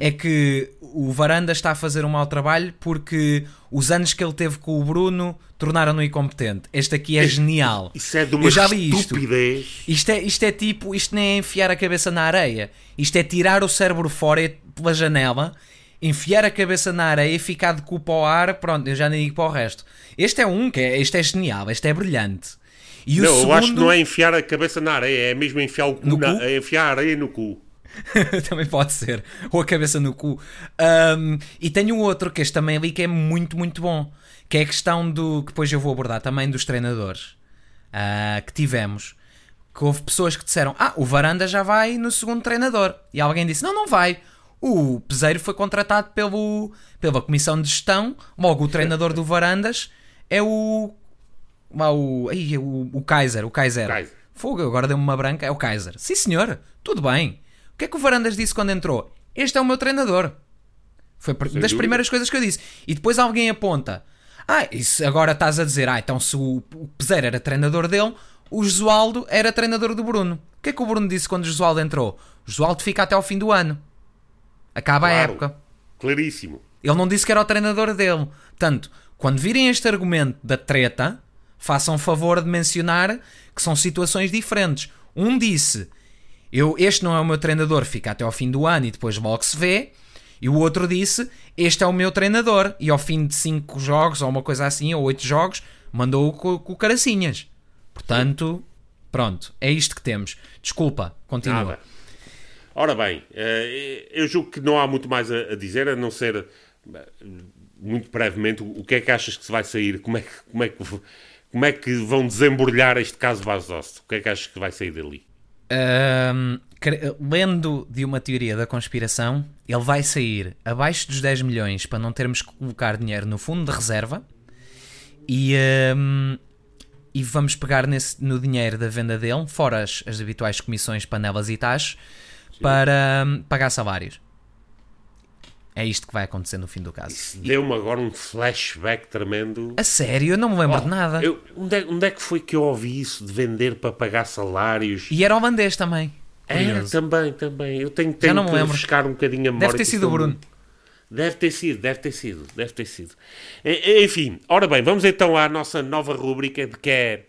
é que o Varanda está a fazer um mau trabalho porque os anos que ele teve com o Bruno tornaram-no incompetente. Este aqui é genial. Isso é de uma eu já li isto. estupidez. Isto é, isto é tipo, isto nem é enfiar a cabeça na areia. Isto é tirar o cérebro fora e- pela janela, enfiar a cabeça na areia e ficar de cu para o ar. Pronto, eu já nem digo para o resto. Este é um que é, este é genial, este é brilhante. E o Não, segundo... eu acho que não é enfiar a cabeça na areia, é mesmo enfiar o cu, No na- cu? é enfiar a areia no cu. [laughs] também pode ser. Ou a cabeça no cu. Ahm, e tenho outro que este também ali que é muito, muito bom. Que é a questão do. que depois eu vou abordar também dos treinadores ah, que tivemos. Que houve pessoas que disseram: Ah, o Varanda já vai no segundo treinador. E alguém disse: Não, não vai. O Peseiro foi contratado pelo, pela comissão de gestão. Logo, o treinador do Varandas é o. ah, o, ai, é o, o Kaiser. O Kaiser. Kaiser. Fogo, agora deu-me uma branca. É o Kaiser. Sim, senhor. Tudo bem. O que é que o Varandas disse quando entrou? Este é o meu treinador. Foi das dúvida. primeiras coisas que eu disse. E depois alguém aponta. Ah, isso agora estás a dizer. Ah, então se o, o Peseiro era treinador dele, o Josualdo era treinador do Bruno. O que é que o Bruno disse quando o Josualdo entrou? O Josualdo fica até ao fim do ano. Acaba a Claro. época. Claríssimo. Ele não disse que era o treinador dele. Portanto, quando virem este argumento da treta, façam favor de mencionar que são situações diferentes. Um disse: eu, Este não é o meu treinador, fica até ao fim do ano e depois logo se vê. E o outro disse: Este é o meu treinador. E ao fim de 5 jogos, ou uma coisa assim, ou 8 jogos, mandou-o com, com caracinhas. Portanto, pronto, é isto que temos. Desculpa, continua. Nada. Ora bem, eh, eu julgo que não há muito mais a dizer, a não ser eh, muito brevemente o que é que achas que se vai sair, como é que, como é que, como é que vão desembrulhar este caso Vaz O que é que achas que vai sair dali? Cre- lendo de uma teoria da conspiração, ele vai sair abaixo dos 10 milhões para não termos que colocar dinheiro no fundo de reserva e, ahm, e vamos pegar nesse, no dinheiro da venda dele, fora as, as habituais comissões, panelas e taxas, para ahm, pagar salários. É isto que vai acontecer no fim do caso. Deu-me agora um flashback tremendo. A sério, eu não me lembro de nada. Eu- onde, é, onde é que foi que eu ouvi isso de vender para pagar salários? E era holandês também. É, Curioso. também, também. Eu tenho, Já tenho não me que lembro. refrescar um bocadinho a memória. Deve ter sido o não- Bruno. Deve ter sido, deve ter sido, deve ter sido. Enfim, ora bem, vamos então à nossa nova rúbrica de que é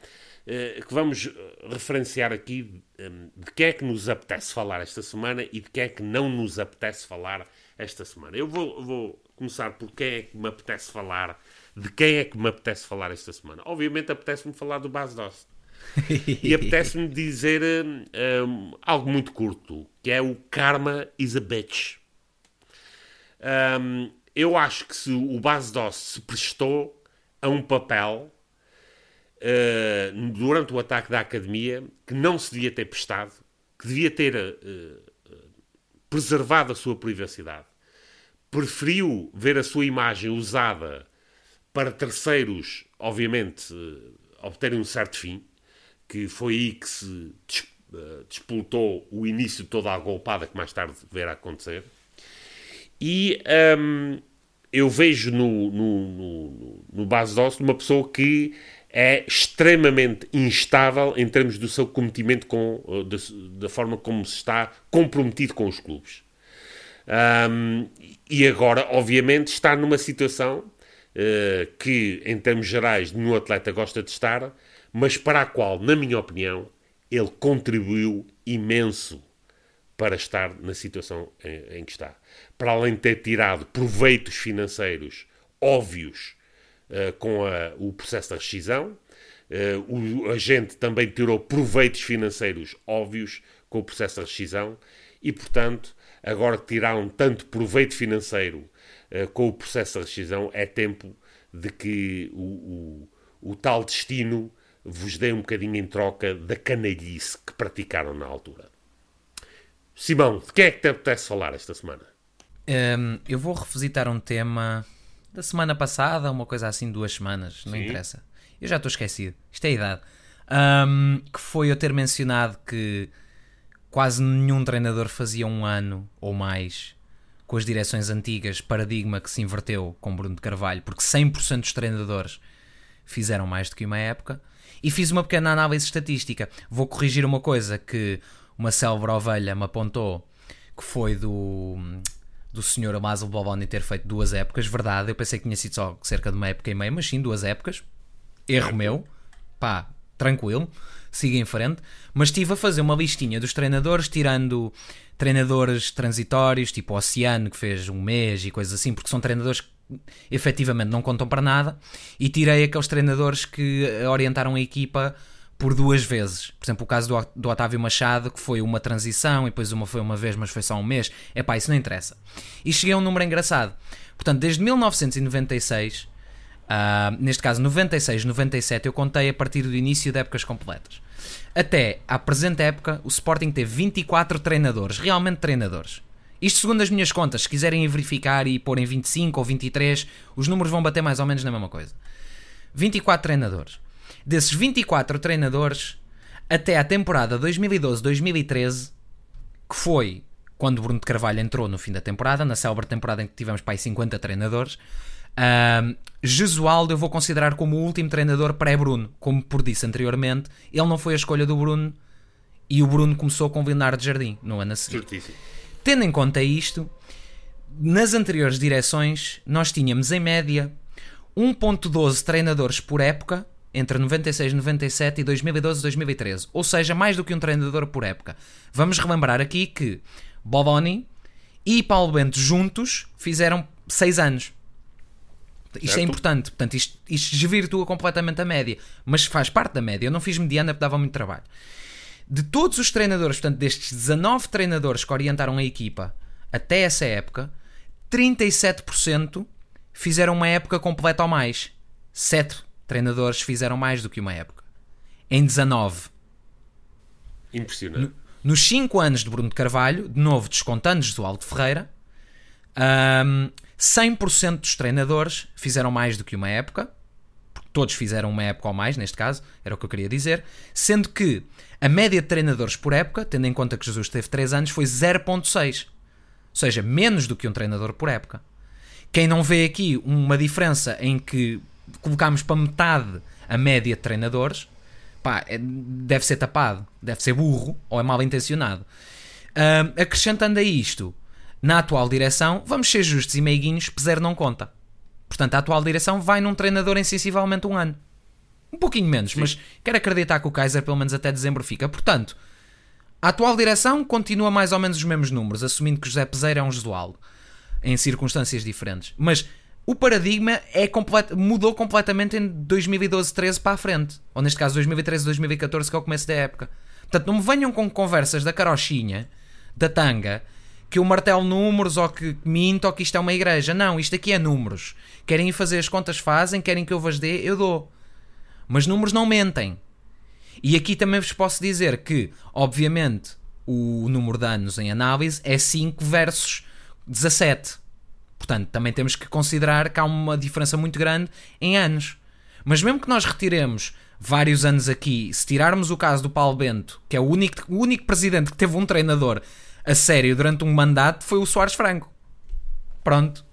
eh, que vamos eh, referenciar aqui eh, de que é que nos apetece falar esta semana e de que é que não nos apetece falar esta semana. Eu vou, vou começar por quem é que me apetece falar, de quem é que me apetece falar esta semana. Obviamente apetece-me falar do Bas Dost. E apetece-me [laughs] dizer hum, hum, algo muito curto, que é o Karma is a bitch. Hum, eu acho que se o Bas Dost se prestou a um papel uh, durante o ataque da academia, que não se devia ter prestado, que devia ter uh, preservado a sua privacidade. Preferiu ver a sua imagem usada para terceiros, obviamente, uh, obterem um certo fim, que foi aí que se despoltou o início de toda a golpada que mais tarde verá acontecer. E um, eu vejo no, no, no, no base de uma pessoa que é extremamente instável em termos do seu comprometimento com da, da forma como se está comprometido com os clubes. Um, e agora, obviamente, está numa situação uh, que, em termos gerais, nenhum atleta gosta de estar, mas para a qual, na minha opinião, ele contribuiu imenso para estar na situação em, em que está. Para além de ter tirado proveitos financeiros óbvios uh, com a, o processo da rescisão, uh, o agente também tirou proveitos financeiros óbvios com o processo da rescisão e, portanto, agora que tiraram tanto proveito financeiro uh, com o processo da rescisão, é tempo de que o, o, o tal destino vos dei um bocadinho em troca da canalhice que praticaram na altura. Simão, de que é que te apetece falar esta semana? Um, eu vou revisitar um tema da semana passada, uma coisa assim, duas semanas, não Sim. interessa. Eu já estou esquecido, isto é a idade. Um, que foi eu ter mencionado que quase nenhum treinador fazia um ano ou mais com as direções antigas, paradigma que se inverteu com Bruno de Carvalho, porque 100% dos treinadores fizeram mais do que uma época e fiz uma pequena análise estatística. Vou corrigir uma coisa que uma célebre ovelha me apontou, que foi do, do senhor Basil Boboni ter feito duas épocas. Verdade, eu pensei que tinha sido só cerca de uma época e meia, mas sim, duas épocas. Erro meu. Pá, tranquilo. Siga em frente. Mas estive a fazer uma listinha dos treinadores, tirando treinadores transitórios, tipo o Oceano, que fez um mês e coisas assim, porque são treinadores que efetivamente não contam para nada, e tirei aqueles treinadores que orientaram a equipa por duas vezes. Por exemplo, o caso do, do Otávio Machado, que foi uma transição e depois uma foi uma vez, mas foi só um mês. É pá, isso não interessa. E cheguei a um número engraçado. Portanto, desde 1996, uh, ah, neste caso 96, 97, eu contei a partir do início de épocas completas. Até à presente época, o Sporting teve 24 treinadores, realmente treinadores. Isto segundo as minhas contas, se quiserem verificar e pôr em 25 ou 23, os números vão bater mais ou menos na mesma coisa. 24 treinadores. Desses 24 treinadores, até à temporada 2012-2013, que foi quando Bruno de Carvalho entrou no fim da temporada, na célebre temporada em que tivemos para aí 50 treinadores, uh, Jesualdo eu vou considerar como o último treinador pré-Bruno. Como por disse anteriormente, ele não foi a escolha do Bruno e o Bruno começou com o Leonardo Jardim no ano a seguir. Certíssimo. Tendo em conta isto, nas anteriores direções nós tínhamos em média 1.12 treinadores por época entre 96, 97 e 2012, 2013. Ou seja, mais do que um treinador por época. Vamos relembrar aqui que Boboni e Paulo Bento juntos fizeram 6 anos. Isto é certo. é importante, portanto, isto, isto desvirtua completamente a média, mas faz parte da média. Eu não fiz mediana porque dava muito trabalho de todos os treinadores, portanto, destes 19 treinadores que orientaram a equipa até essa época, 37% fizeram uma época completa ou mais. 7 treinadores fizeram mais do que uma época. Em 19. Impressionante. No, nos 5 anos de Bruno de Carvalho, de novo descontando Josualdo Ferreira, um, 100% dos treinadores fizeram mais do que uma época. Todos fizeram uma época ou mais, neste caso, era o que eu queria dizer. Sendo que a média de treinadores por época, tendo em conta que Jesus teve 3 anos, foi 0.6. Ou seja, menos do que um treinador por época. Quem não vê aqui uma diferença em que colocamos para metade a média de treinadores, pá, é, deve ser tapado, deve ser burro ou é mal intencionado. Uh, acrescentando a isto, na atual direção, vamos ser justos e meiguinhos, Peser não conta. Portanto, a atual direção vai num treinador em sensivelmente um ano. Um pouquinho menos, Sim. mas quero acreditar que o Kaiser pelo menos até dezembro fica. Portanto, a atual direção continua mais ou menos os mesmos números, assumindo que José Peseiro é um Jesualdo, em circunstâncias diferentes. Mas o paradigma é complet... mudou completamente em 2012-13 para a frente. Ou neste caso 2013-2014, que é o começo da época. Portanto, não me venham com conversas da carochinha, da tanga, que eu martelo números ou que minto ou que isto é uma igreja. Não, isto aqui é números. Querem fazer as contas, fazem. Querem que eu vos dê, eu dou. Mas números não mentem. E aqui também vos posso dizer que, obviamente, o número de anos em análise é 5 versus 17. Portanto, também temos que considerar que há uma diferença muito grande em anos. Mas mesmo que nós retiremos vários anos aqui, se tirarmos o caso do Paulo Bento, que é o único, o único presidente que teve um treinador a sério durante um mandato, foi o Soares Franco. Pronto.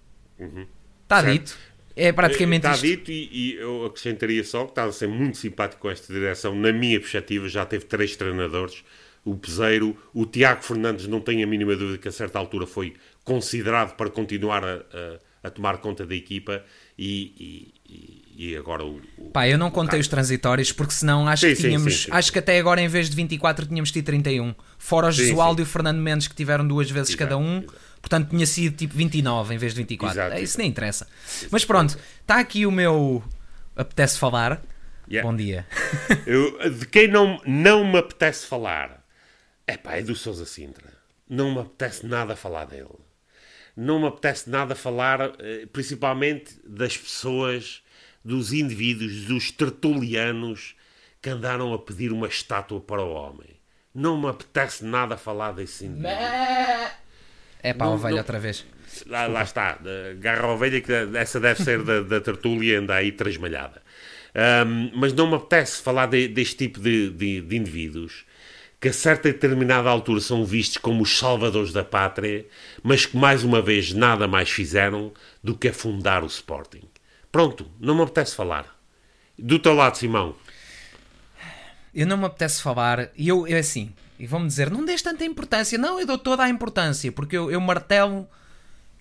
Está Certo. dito. É praticamente Está isto. dito e, e eu acrescentaria só que está a ser muito simpático com esta direção. Na minha perspectiva, já teve três treinadores. O Peseiro, o Tiago Fernandes, não tenho a mínima dúvida que a certa altura foi considerado para continuar a, a- a tomar conta da equipa e, e- e- agora o, o- Pá, eu não contei os transitórios porque senão acho Sim, que tínhamos. sim, sim. Acho que até agora em vez de 24 tínhamos tido 31. Fora o sim. e o Fernando Mendes que tiveram duas vezes Exato, cada um. exato. Portanto tinha sido tipo 29 em vez de 24. Exato, É, Isso nem interessa. Mas pronto, está aqui o meu. Apetece falar. Yeah. Bom dia. [laughs] Eu- de quem não, não me apetece falar é pá, é do Sousa Sintra. Não me apetece nada falar dele. Não me apetece nada falar, eh, principalmente das pessoas, dos indivíduos, dos tertulianos que andaram a pedir uma estátua para o homem. Não me apetece nada falar desse indivíduo. É pá, Não- ovelha não- outra vez. Lá, lá está, garra a ovelha, que essa deve ser da, da tertúlia, anda aí trasmalhada. Ahm, mas não me apetece falar de- deste tipo de, de- de indivíduos que a certa e determinada altura são vistos como os salvadores da pátria, mas que mais uma vez nada mais fizeram do que afundar o Sporting. Pronto, não me apetece falar. Do teu lado, Simão. Eu não me apetece falar, e eu, eu assim, e vão-me dizer, não dês tanta importância. Não, eu dou toda a importância, porque eu, eu martelo,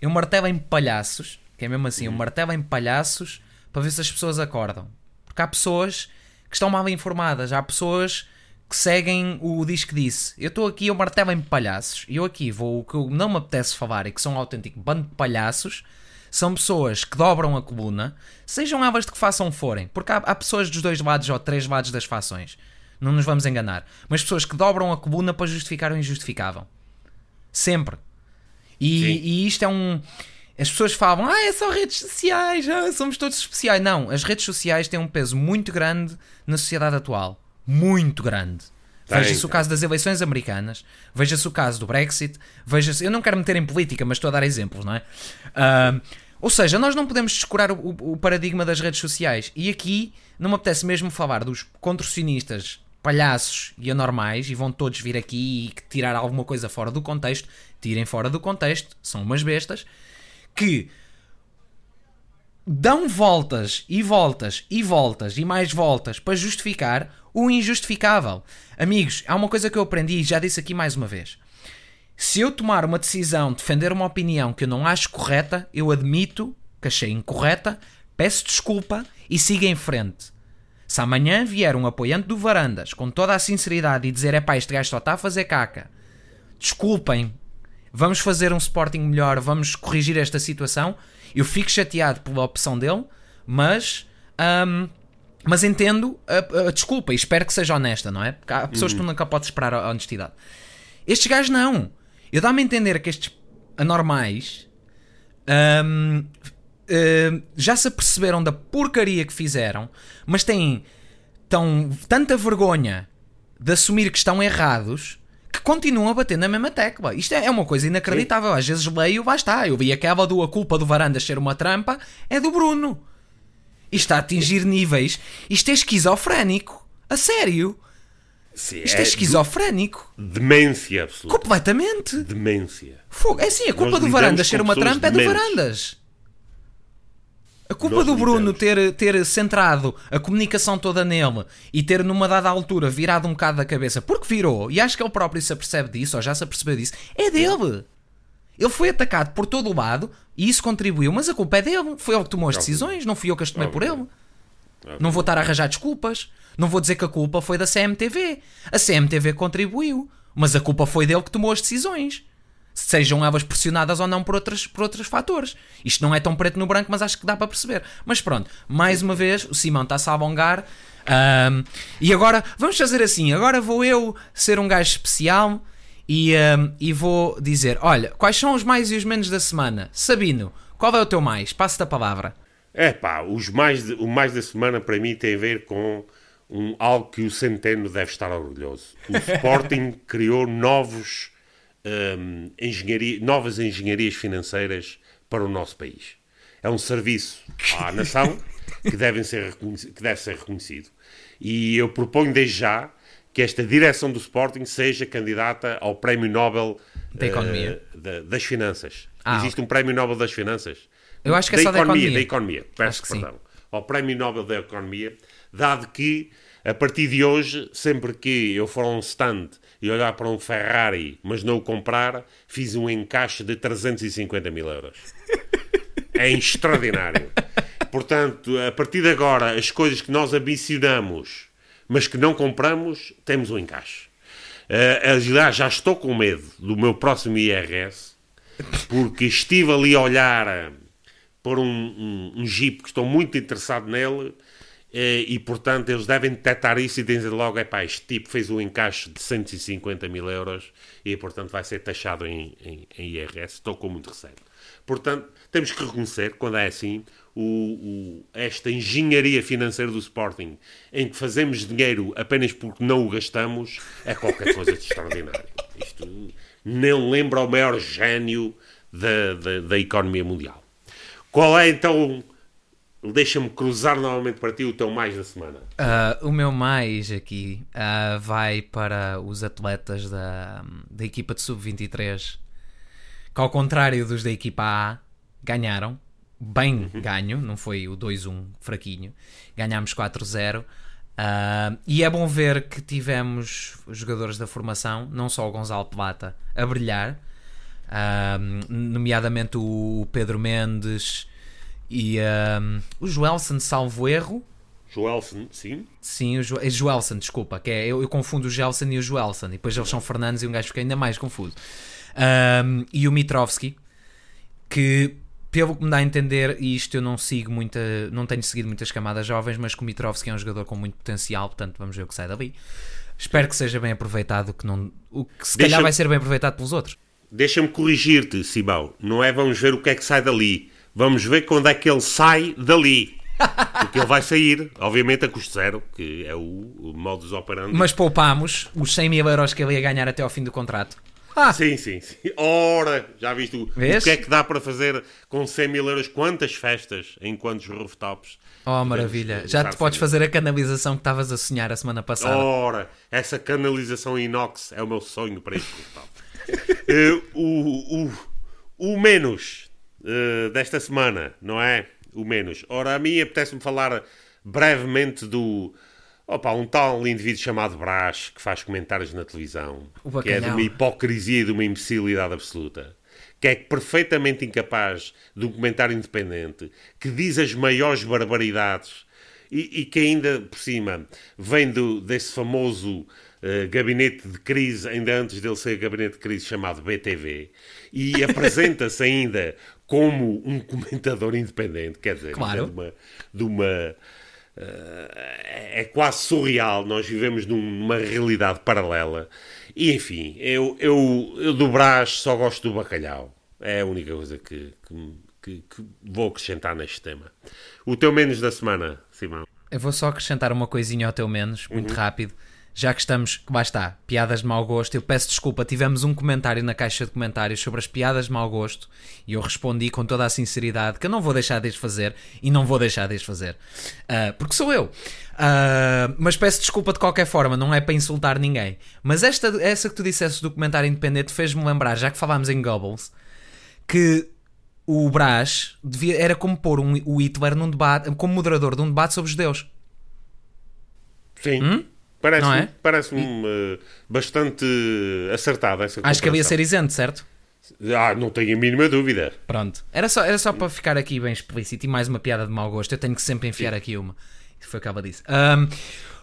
eu martelo em palhaços, que é mesmo assim, eu martelo em palhaços para ver se as pessoas acordam. Porque há pessoas que estão mal informadas, há pessoas que seguem o que disse. Eu estou aqui, eu martelo em palhaços, e eu aqui vou, o que não me apetece falar e que são um autêntico bando de palhaços, são pessoas que dobram a coluna, sejam elas de que façam forem, porque há, há pessoas dos dois lados ou três lados das fações, não nos vamos enganar, mas pessoas que dobram a coluna para justificar o injustificável. Sempre. E, e isto é um. As pessoas falam, ah, é só redes sociais, ah, somos todos especiais. Não, as redes sociais têm um peso muito grande na sociedade atual. Muito grande. Veja-se o caso das eleições americanas, veja-se o caso do Brexit, veja-se. Eu não quero meter em política, mas estou a dar exemplos, não é? Ah, ou seja, nós não podemos descurar o, o- paradigma das redes sociais. E aqui não me apetece mesmo falar dos contorcionistas, palhaços e anormais, e vão todos vir aqui e tirar alguma coisa fora do contexto. Tirem fora do contexto, são umas bestas que dão voltas e voltas e voltas e mais voltas para justificar o injustificável. Amigos, há uma coisa que eu aprendi e já disse aqui mais uma vez. Se eu tomar uma decisão, defender uma opinião que eu não acho correta, eu admito que achei incorreta, peço desculpa e siga em frente. Se amanhã vier um apoiante do Varandas com toda a sinceridade e dizer é pá, este gajo só está a fazer caca, desculpem, vamos fazer um Sporting melhor, vamos corrigir esta situação. Eu fico chateado pela opção dele, mas. ahm, mas entendo a, a desculpa e espero que seja honesta, não é? Porque há pessoas que tu nunca podes esperar a honestidade. Estes gajos não. Eu dá-me a entender que estes anormais ahm, ahm, já se aperceberam da porcaria que fizeram, mas têm tão, tanta vergonha de assumir que estão errados que continuam a bater na mesma tecla. Isto é, é uma coisa inacreditável. Às vezes leio, está. Eu vi aquela do a culpa do Varandas ser uma trampa é do Bruno. Isto está a atingir níveis. Isto é esquizofrénico. A sério. Sim, Isto é, esquizofrénico. Demência absoluta. Completamente. Demência. Fogo. É assim, a culpa Nós do Varandas ser uma trampa é do. Varandas. A culpa Nós do Bruno ter, ter centrado a comunicação toda nele e ter numa dada altura virado um bocado da cabeça, porque virou, e acho que ele próprio se apercebe disso, ou já se apercebeu disso, é dele. Ele foi atacado por todo o lado e isso contribuiu, mas a culpa é dele. Foi ele que tomou as decisões, não fui eu que as tomei por ele. Não vou estar a arranjar desculpas. Não vou dizer que a culpa foi da CMTV. A CMTV contribuiu, mas a culpa foi dele que tomou as decisões. Sejam elas pressionadas ou não por, outras, por outros fatores. Isto não é tão preto no branco, mas acho que dá para perceber. Mas pronto, mais uma vez, o Simão está-se a alongar. Ahm, e agora, vamos fazer assim: agora vou eu ser um gajo especial e, ahm, e vou dizer: olha, quais são os mais e os menos da semana? Sabino, qual é o teu mais? Passo-te a palavra. É pá, os mais de- o mais da semana para mim tem a ver com um, algo que o Centeno deve estar orgulhoso. O [laughs] Sporting criou novos, hum, engenharia, novas engenharias financeiras para o nosso país. É um serviço à [laughs] nação que, devem ser que deve ser reconhecido. E eu proponho desde já que esta direção do Sporting seja candidata ao Prémio Nobel Da Economia. eh, da- das Finanças. Ah, Existe um Prémio Nobel das Finanças? Eu acho que é só da economia. economia. Da economia, peço Acho que sim. perdão. Ao Prémio Nobel da Economia, dado que, a partir de hoje, sempre que eu for a um stand e olhar para um Ferrari, mas não o comprar, fiz um encaixe de 350 mil euros. [laughs] É extraordinário. Portanto, a partir de agora, as coisas que nós ambicionamos, mas que não compramos, temos um encaixe. Uh, aliás, já estou com medo do meu próximo IRS, porque estive ali a olhar eh, por um, um, um Jeep que estou muito interessado nele e, portanto, eles devem detectar isso e dizer logo, epá, este tipo fez um encaixe de 150 mil euros e, portanto, vai ser taxado em, em, em IRS. Estou com muito receio. Portanto, temos que reconhecer, quando é assim, o, o- esta engenharia financeira do Sporting, em que fazemos dinheiro apenas porque não o gastamos, é qualquer coisa de extraordinário. Isto nem lembra o maior gênio da, da, da economia mundial. Qual é, então, deixa-me cruzar novamente para ti o teu mais da semana. Ah, o meu mais aqui ah, vai para os atletas da, da equipa de sub-23 que, ao contrário dos da equipa A, ganharam. Bem ganho, não foi o 2-1 fraquinho. Ganhámos 4-0. Ah, e é bom ver que tivemos os jogadores da formação, não só o Gonzalo Plata, a brilhar, Ah, nomeadamente o Pedro Mendes e ah, o Joelson, salvo erro. Joelson, sim. Sim, o jo é Joelson, desculpa, que é, eu, eu confundo o Gelson e o Joelson, e depois eles são Fernandes e um gajo fica ainda mais confuso. Ahm, e o Mitrovski, que pelo que me dá a entender, e isto eu não sigo muita, não tenho seguido muitas camadas jovens, mas que o Mitrovski é um jogador com muito potencial, portanto vamos ver o que sai dali. Espero que seja bem aproveitado, que não, o que se calhar vai ser bem aproveitado pelos outros. Deixa-me corrigir-te, Simão. Não é vamos ver o que é que sai dali. Vamos ver quando é que ele sai dali. Porque ele vai sair, obviamente, a custo zero, que é o, o modus operandi. Mas poupámos os 100 mil euros que ele ia ganhar até ao fim do contrato. Ah, Sim, sim, sim. Ora, já viste o, o que é que dá para fazer com 100 mil euros? Quantas festas em quantos rooftops? oh maravilha, já te podes fazer a canalização que estavas a sonhar a semana passada. Ora, essa canalização inox é o meu sonho para este rooftop. [laughs] Eh, o, o, o menos eh, desta semana, não é? O menos. Ora, a mim apetece-me falar brevemente do. Opa, um tal indivíduo chamado Brás que faz comentários na televisão, que é de uma hipocrisia e de uma imbecilidade absoluta, que é perfeitamente incapaz de um comentário independente, que diz as maiores barbaridades e, e que ainda por cima vem do, desse famoso eh, gabinete de crise, ainda antes dele ser gabinete de crise chamado BTV, e [laughs] apresenta-se ainda como um comentador independente, quer dizer, Claro. de uma, de uma eh, é quase surreal. Nós vivemos numa realidade paralela. E enfim, eu, eu, eu do Brás só gosto do bacalhau. É a única coisa que, que, que- que vou acrescentar neste tema. O teu menos da semana, Simão. Eu vou só acrescentar uma coisinha ao teu menos, muito Uhum. rápido. Já que estamos, lá está, piadas de mau gosto. Eu peço desculpa, tivemos um comentário na caixa de comentários sobre as piadas de mau gosto e eu respondi com toda a sinceridade que eu não vou deixar de as fazer e não vou deixar de as fazer. Ah, porque sou eu. Ah, mas peço desculpa de qualquer forma, não é para insultar ninguém. Mas esta, essa que tu disseste do comentário independente fez-me lembrar, já que falámos em Goebbels, que o Brás devia, era como pôr um- o Hitler num debate, como moderador de um debate sobre judeus. Sim. Parece-me Não é? parece eh, bastante acertada essa Acho que ele ia ser isento, certo? Ah, não tenho a mínima dúvida. Pronto. Era só, era só para ficar aqui bem explícito e mais uma piada de mau gosto. Eu tenho que sempre enfiar aqui uma. Isso foi o que ela disse. Ahm,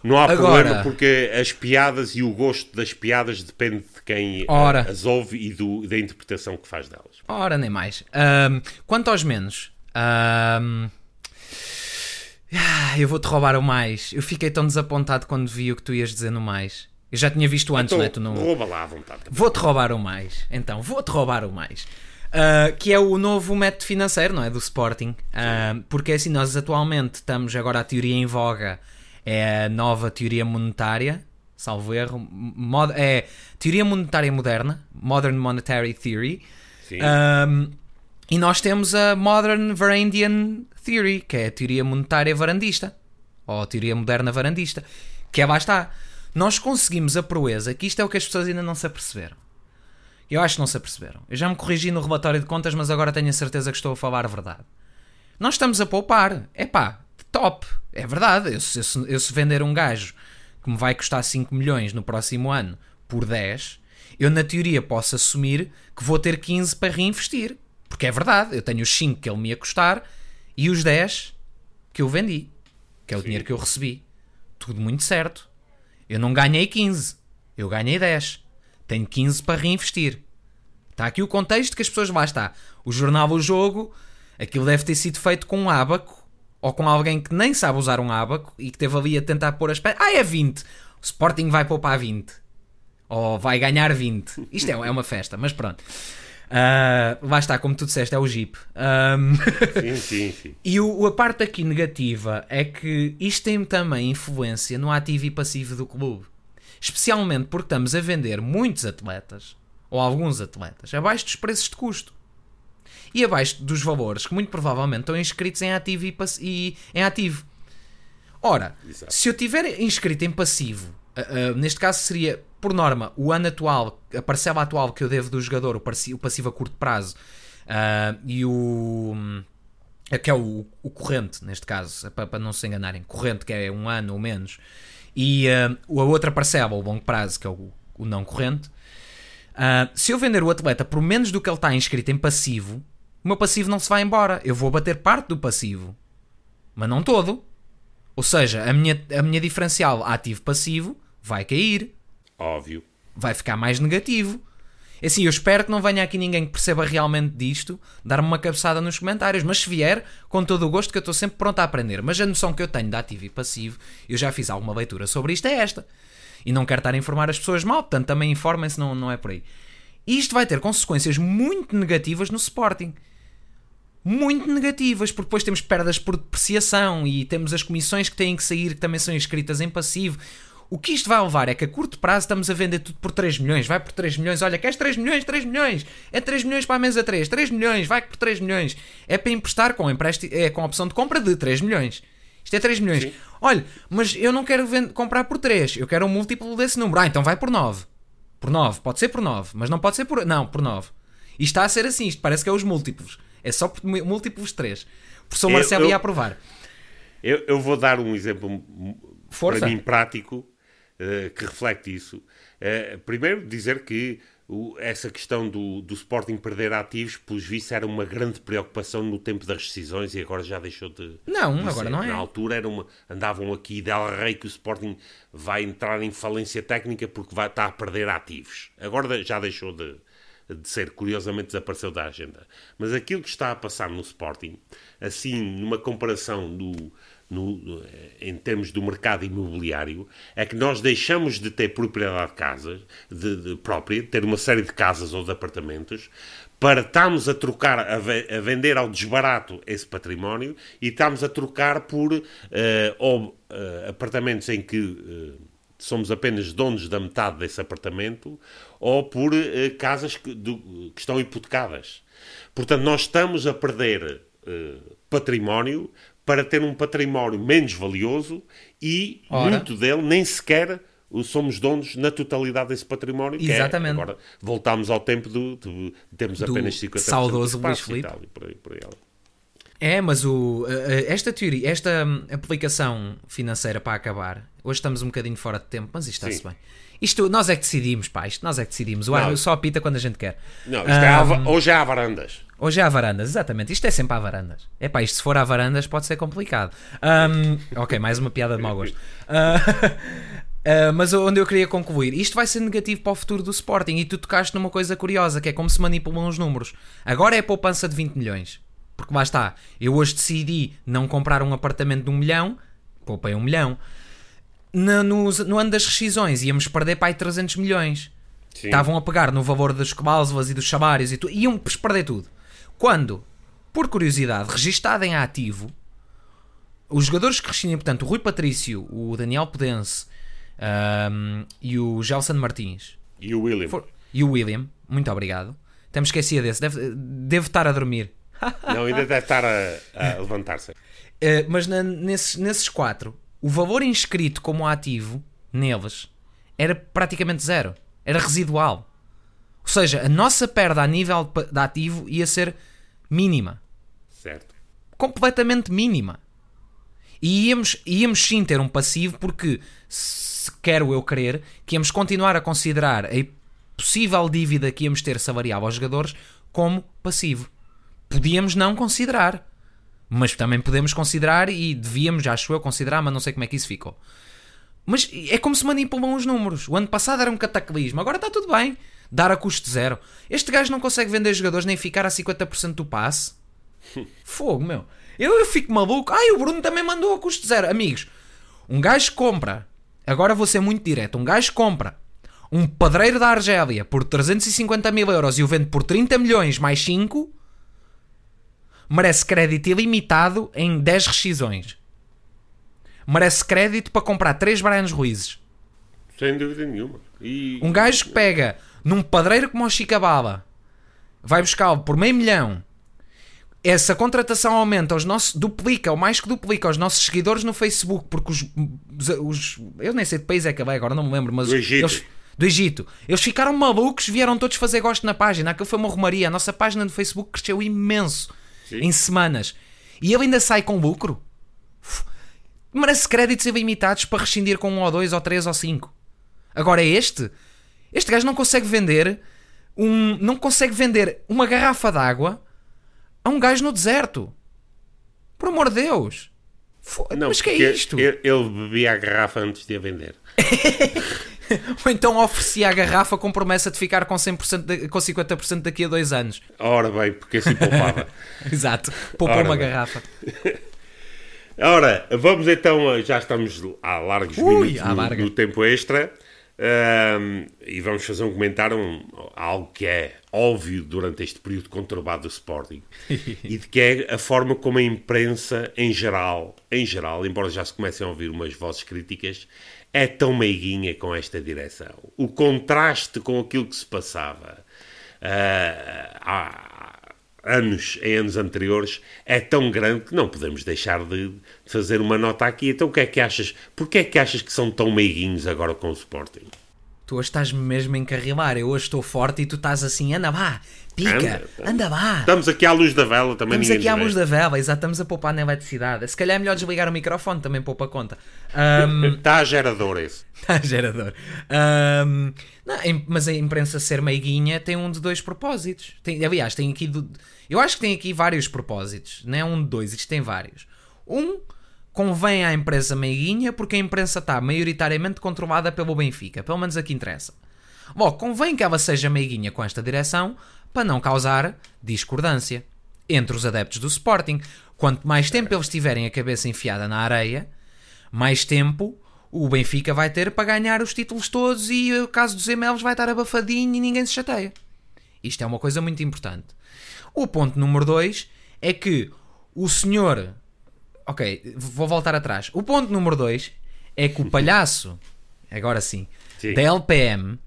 Não há Agora- problema porque as piadas e o gosto das piadas depende de quem eh, Ora. as ouve e do- da interpretação que faz delas. ora, nem mais. Ahm, quanto aos menos. ahm, ah, eu vou-te roubar o mais. Eu fiquei tão desapontado quando vi o que tu ias dizer no mais. Eu já tinha visto antes, Então, não é? Tu não... rouba lá à vontade. Vou-te roubar o mais. Então, vou-te roubar o mais. Uh, que é o novo método financeiro, não é? Do Sporting. Uh, porque assim, nós atualmente estamos agora a teoria em voga é a nova teoria monetária, salvo erro, mod, é teoria monetária moderna, Modern Monetary Theory. Um, e nós temos a Modern Varandian Theory, que é a teoria monetária varandista, ou a teoria moderna varandista, que é está. Nós conseguimos a proeza, que isto é o que as pessoas ainda não se aperceberam. Eu acho que não se aperceberam. Eu já me corrigi no relatório de contas, mas agora tenho a certeza que estou a falar a verdade. Nós estamos a poupar. É pá, top. É verdade. Eu, eu, eu, se vender um gajo que me vai custar 5 milhões no próximo ano por 10, eu na teoria posso assumir que vou ter 15 para reinvestir. Porque é verdade. Eu tenho os 5 que ele me ia custar e os 10 que eu vendi. Que é o Sim. dinheiro que eu recebi. Tudo muito certo. Eu não ganhei 15. Eu ganhei 10 tenho 15 para reinvestir. Está aqui o contexto que as pessoas lá está. O jornal O Jogo, aquilo deve ter sido feito com um abaco ou com alguém que nem sabe usar um abaco e que teve ali a tentar pôr as peças. Ah, é 20. O Sporting vai poupar 20. Ou vai ganhar 20. Isto é, é uma festa, mas pronto. Uh, lá está, como tu disseste, é o Jeep. Um... Sim, [laughs] sim, sim. e o, a parte aqui negativa é que isto tem também influência no ativo e passivo do clube. Especialmente porque estamos a vender muitos atletas, ou alguns atletas, abaixo dos preços de custo. E abaixo dos valores que muito provavelmente estão inscritos em ativo e, e em ativo. Ora, Exato. se eu tiver inscrito em passivo, uh, uh, neste caso seria, por norma, o ano atual, a parcela atual que eu devo do jogador, o, passivo a curto prazo, uh, e o. que é o, o corrente, neste caso, para, para não se enganarem, corrente, que é um ano ou menos, e uh, a outra parcela, o longo prazo, que é o, o não corrente, uh, se eu vender o atleta por menos do que ele está inscrito em passivo, o meu passivo não se vai embora. Eu vou bater parte do passivo, mas não todo. Ou seja, a minha, a minha diferencial ativo-passivo vai cair. Óbvio. Vai ficar mais negativo. É assim, eu espero que não venha aqui ninguém que perceba realmente disto, dar-me uma cabeçada nos comentários, mas se vier, com todo o gosto, que eu estou sempre pronto a aprender. Mas a noção que eu tenho de ativo e passivo, eu já fiz alguma leitura sobre isto, é esta. E não quero estar a informar as pessoas mal, portanto também informem-se, não, não é por aí. E isto vai ter consequências muito negativas no Sporting muito negativas, porque depois temos perdas por depreciação e temos as comissões que têm que sair, que também são inscritas em passivo. O que isto vai levar é que a curto prazo estamos a vender tudo por 3 milhões, vai por 3 milhões, olha, queres 3 milhões, 3 milhões, é 3 milhões para a mesa 3, 3 milhões, vai por 3 milhões, é para emprestar com, empréstimo, é com a opção de compra de 3 milhões. Isto é 3 milhões. Sim. Olha, mas eu não quero comprar por 3, eu quero um múltiplo desse número. Ah, então vai por 9. Por 9, pode ser por 9, mas não pode ser por. Não, por 9. Isto está a ser assim, isto parece que é os múltiplos. É só por múltiplos 3. O professor Marcelo eu, ia aprovar. Eu, eu vou dar um exemplo Força. para mim prático eh, que reflete isso. Uh, primeiro, dizer que o, essa questão do, do Sporting perder ativos, pelos vistos, era uma grande preocupação no tempo das decisões e agora já deixou de. Não, de agora ser. não é. Na altura era uma, andavam aqui del rei que o Sporting vai entrar em falência técnica porque vai estar a perder ativos. Agora já deixou de, de ser, curiosamente desapareceu da agenda. Mas aquilo que está a passar no Sporting, assim, numa comparação do no, em termos do mercado imobiliário é que nós deixamos de ter propriedade de casas de, de própria, ter uma série de casas ou de apartamentos, para estarmos a trocar, a, a vender ao desbarato esse património e estamos a trocar por uh, ou, uh, apartamentos em que uh, somos apenas donos da metade desse apartamento ou por casas que, do, que, estão hipotecadas. Portanto, nós estamos a perder património para ter um património menos valioso e Ora. muito dele nem sequer somos donos na totalidade desse património. É Exatamente. É, agora voltamos ao tempo do, de, termos do apenas 50% saudoso Luís Filipe. Por aí, por aí. É, mas o, esta teoria, esta hum, aplicação financeira para acabar, hoje estamos um bocadinho fora de tempo, mas isto está-se bem. Isto, nós é que decidimos, pá, isto nós é que decidimos. O árbitro só apita quando a gente quer. Não, isto um, é, hoje há varandas. Hoje há varandas, exatamente. Isto é sempre à varandas. É pá, isto se for à varandas pode ser complicado. Um, [laughs] ok, mais uma piada de mau gosto. Uh, uh, [laughs] mas onde eu queria concluir, isto vai ser negativo para o futuro do Sporting e tu tocaste numa coisa curiosa, que é como se manipulam os números. Agora é poupança de 20 milhões. Porque lá está, eu hoje decidi não comprar um apartamento de um milhão, poupei um milhão. No, no, no ano das rescisões íamos perder para aí 300 milhões. Sim. Estavam a pegar no valor dos cláusulas e dos salários e tudo. Iam perder tudo. Quando, por curiosidade, registado em ativo, os jogadores que rescindem, portanto, o Rui Patrício, o Daniel Pudense ahm, e o Gelson Martins E o William? for- e o William, muito obrigado. Temos esquecido desse, deve, deve estar a dormir. Não, ainda deve estar a, a levantar-se. Uh, [laughs] mas na- nesses, nesses quatro, o valor inscrito como ativo neles era praticamente zero. Era residual. Ou seja, a nossa perda a nível de ativo ia ser mínima. Certo. Completamente mínima. E íamos, íamos sim ter um passivo porque, se quero eu crer, que íamos continuar a considerar a possível dívida que íamos ter salarial aos jogadores como passivo. Podíamos não considerar. Mas também podemos considerar e devíamos, acho eu, considerar, mas não sei como é que isso ficou. Mas é como se manipulam os números. O ano passado era um cataclismo, agora está tudo bem. Dar a custo zero. Este gajo não consegue vender jogadores nem ficar a 50% do passe. Fogo, meu. Eu, eu fico maluco. Ai, o Bruno também mandou a custo zero. Amigos, um gajo compra. Agora vou ser muito direto. Um gajo compra um padreiro da Argélia por 350 mil euros e o vende por 30 milhões mais 5. Merece crédito ilimitado em 10 rescisões. Merece crédito para comprar 3 Brian Ruizes. Sem dúvida nenhuma. E Um gajo que pega num padreiro como o Chicabala, vai buscá-lo por meio milhão. Essa contratação aumenta os nossos, duplica, ou mais que duplica, os nossos seguidores no Facebook, porque os, os, eu nem sei de país é que vai agora, não me lembro, mas Do Egito. eles do Egito, eles ficaram malucos, vieram todos fazer gosto na página. Aquilo foi uma romaria. A nossa página no Facebook cresceu imenso Sim. em semanas. E ele ainda sai com lucro. Merece créditos ilimitados para rescindir com um ou dois ou três ou cinco. Agora é este. Este gajo não consegue vender um, não consegue vender uma garrafa d'água a um gajo no deserto. Por amor de Deus. Não, Mas que é isto? Ele, ele bebia a garrafa antes de a vender. [laughs] [laughs] Ou então oferecia a garrafa com promessa de ficar com, 100% de- com 50% daqui a dois anos. Ora bem, porque assim poupava. [laughs] Exato. Poupou Ora uma bem. garrafa. [laughs] Ora, vamos então, já estamos a largos Ui, minutos do, larga. do tempo extra ahm, e vamos fazer um comentário um, algo que é óbvio durante este período conturbado do Sporting e de que é a forma como a imprensa em geral, em geral, embora já se comecem a ouvir umas vozes críticas, é tão meiguinha com esta direção. O contraste com aquilo que se passava ah, há anos, em anos anteriores, é tão grande que não podemos deixar de fazer uma nota aqui. Então o que é que achas? Porquê é que achas que são tão meiguinhos agora com o Sporting? Tu hoje estás mesmo a encarrilar. Eu hoje estou forte e tu estás assim, anda vá, pica, Anda, anda, anda. vá. Estamos aqui à luz da vela, também Estamos aqui à luz da vela, exato, estamos a poupar na eletricidade. Se calhar é melhor desligar o microfone, também poupa conta. Está [laughs] a gerador esse. Tá, gerador. Ahm, não, mas a imprensa ser meiguinha tem um de dois propósitos. Tem, aliás, tem aqui. do- eu acho que tem aqui vários propósitos. Não é um de dois, isto tem vários. Um, convém à imprensa meiguinha porque a imprensa está maioritariamente controlada pelo Benfica. Pelo menos aqui interessa. Logo, convém que ela seja meiguinha com esta direção para não causar discordância entre os adeptos do Sporting. Quanto mais tempo eles tiverem a cabeça enfiada na areia, mais tempo o Benfica vai ter para ganhar os títulos todos e o caso dos e-mails vai estar abafadinho e ninguém se chateia. Isto é uma coisa muito importante. O ponto número 2 é que o senhor. Ok, vou voltar atrás. O ponto número 2 é que o palhaço, agora sim, Sim. da LPM,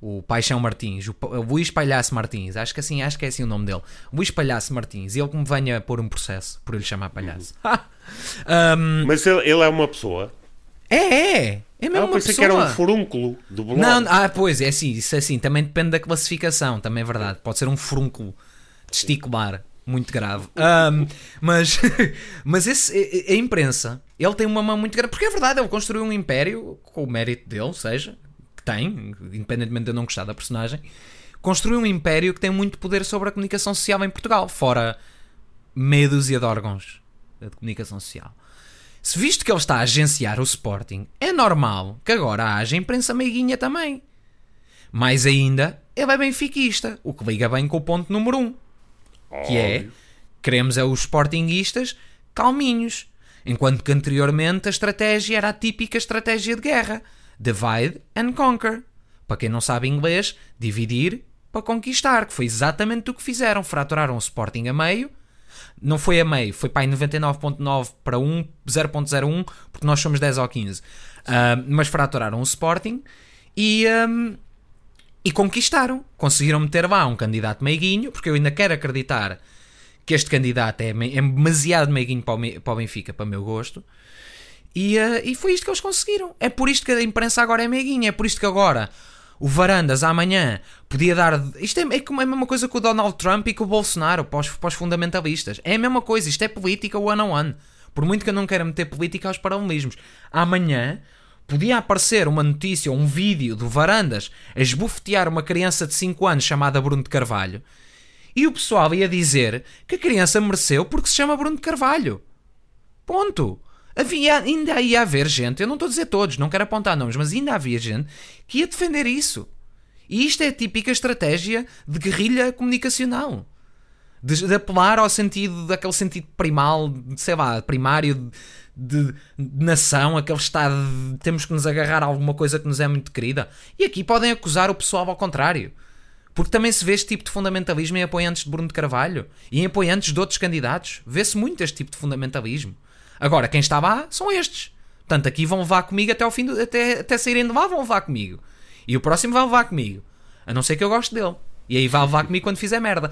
o Paixão Martins, o, o Luís Palhaço Martins, acho que, assim, acho que é assim o nome dele, Luís Palhaço Martins, e ele que me venha pôr um processo por ele chamar palhaço. [laughs] Ahm, Mas ele, ele é uma pessoa. é, é, é Ah, mesmo eu uma pensei pessoa. que era um furúnculo do blog. Não, ah, pois, é assim, isso é assim, também depende da classificação, também é verdade. Pode ser um furúnculo testicular, muito grave. Ahm, mas [laughs] mas esse, a, imprensa, ele tem uma mão muito grande, porque é verdade, ele construiu um império, com o mérito dele, seja, tem, independentemente de eu não gostar da personagem, construiu um império que tem muito poder sobre a comunicação social em Portugal, fora meia dúzia de órgãos de comunicação social. Se visto que ele está a agenciar o Sporting, é normal que agora haja imprensa meiguinha também. Mais ainda, ele é benfiquista, o que liga bem com o ponto número 1, um, que é queremos é os sportinguistas calminhos, enquanto que anteriormente a estratégia era a típica estratégia de guerra, divide and conquer. para quem não sabe inglês, dividir para conquistar, que foi exatamente o que fizeram. Fraturaram o Sporting a meio. Não foi a meio, foi para 99.9 para 1, 0.01, porque nós somos 10 ou 15. Uh, mas fraturaram o Sporting e, um, e conquistaram. Conseguiram meter lá um candidato meiguinho, porque eu ainda quero acreditar que este candidato é, é demasiado meiguinho para o, para o Benfica, para o meu gosto. E, uh, e foi isto que eles conseguiram. É por isto que a imprensa agora é meiguinha. É por isto que agora o Varandas amanhã podia dar. Isto é, é, é a mesma coisa que o Donald Trump e com o Bolsonaro, para os, para os fundamentalistas. É a mesma coisa. Isto é política one on one. Por muito que eu não queira meter política aos paralelismos. Amanhã podia aparecer uma notícia ou um vídeo do Varandas a esbofetear uma criança de 5 anos chamada Bruno de Carvalho e o pessoal ia dizer que a criança mereceu porque se chama Bruno de Carvalho. Ponto. Havia, ainda ia haver gente, eu não estou a dizer todos, não quero apontar nomes, mas ainda havia gente que ia defender isso. E isto é a típica estratégia de guerrilha comunicacional. De, de apelar ao sentido, daquele sentido primal, sei lá, primário de, de nação, aquele estado de temos que nos agarrar a alguma coisa que nos é muito querida. E aqui podem acusar o pessoal ao contrário. Porque também se vê este tipo de fundamentalismo em apoiantes de Bruno de Carvalho e em apoiantes de outros candidatos. Vê-se muito este tipo de fundamentalismo. Agora, quem está lá são estes. Portanto, aqui vão levar comigo até ao fim do, até, até saírem de lá, vão levar comigo. E o próximo vai levar comigo. A não ser que eu goste dele. E aí vai levar comigo quando fizer merda.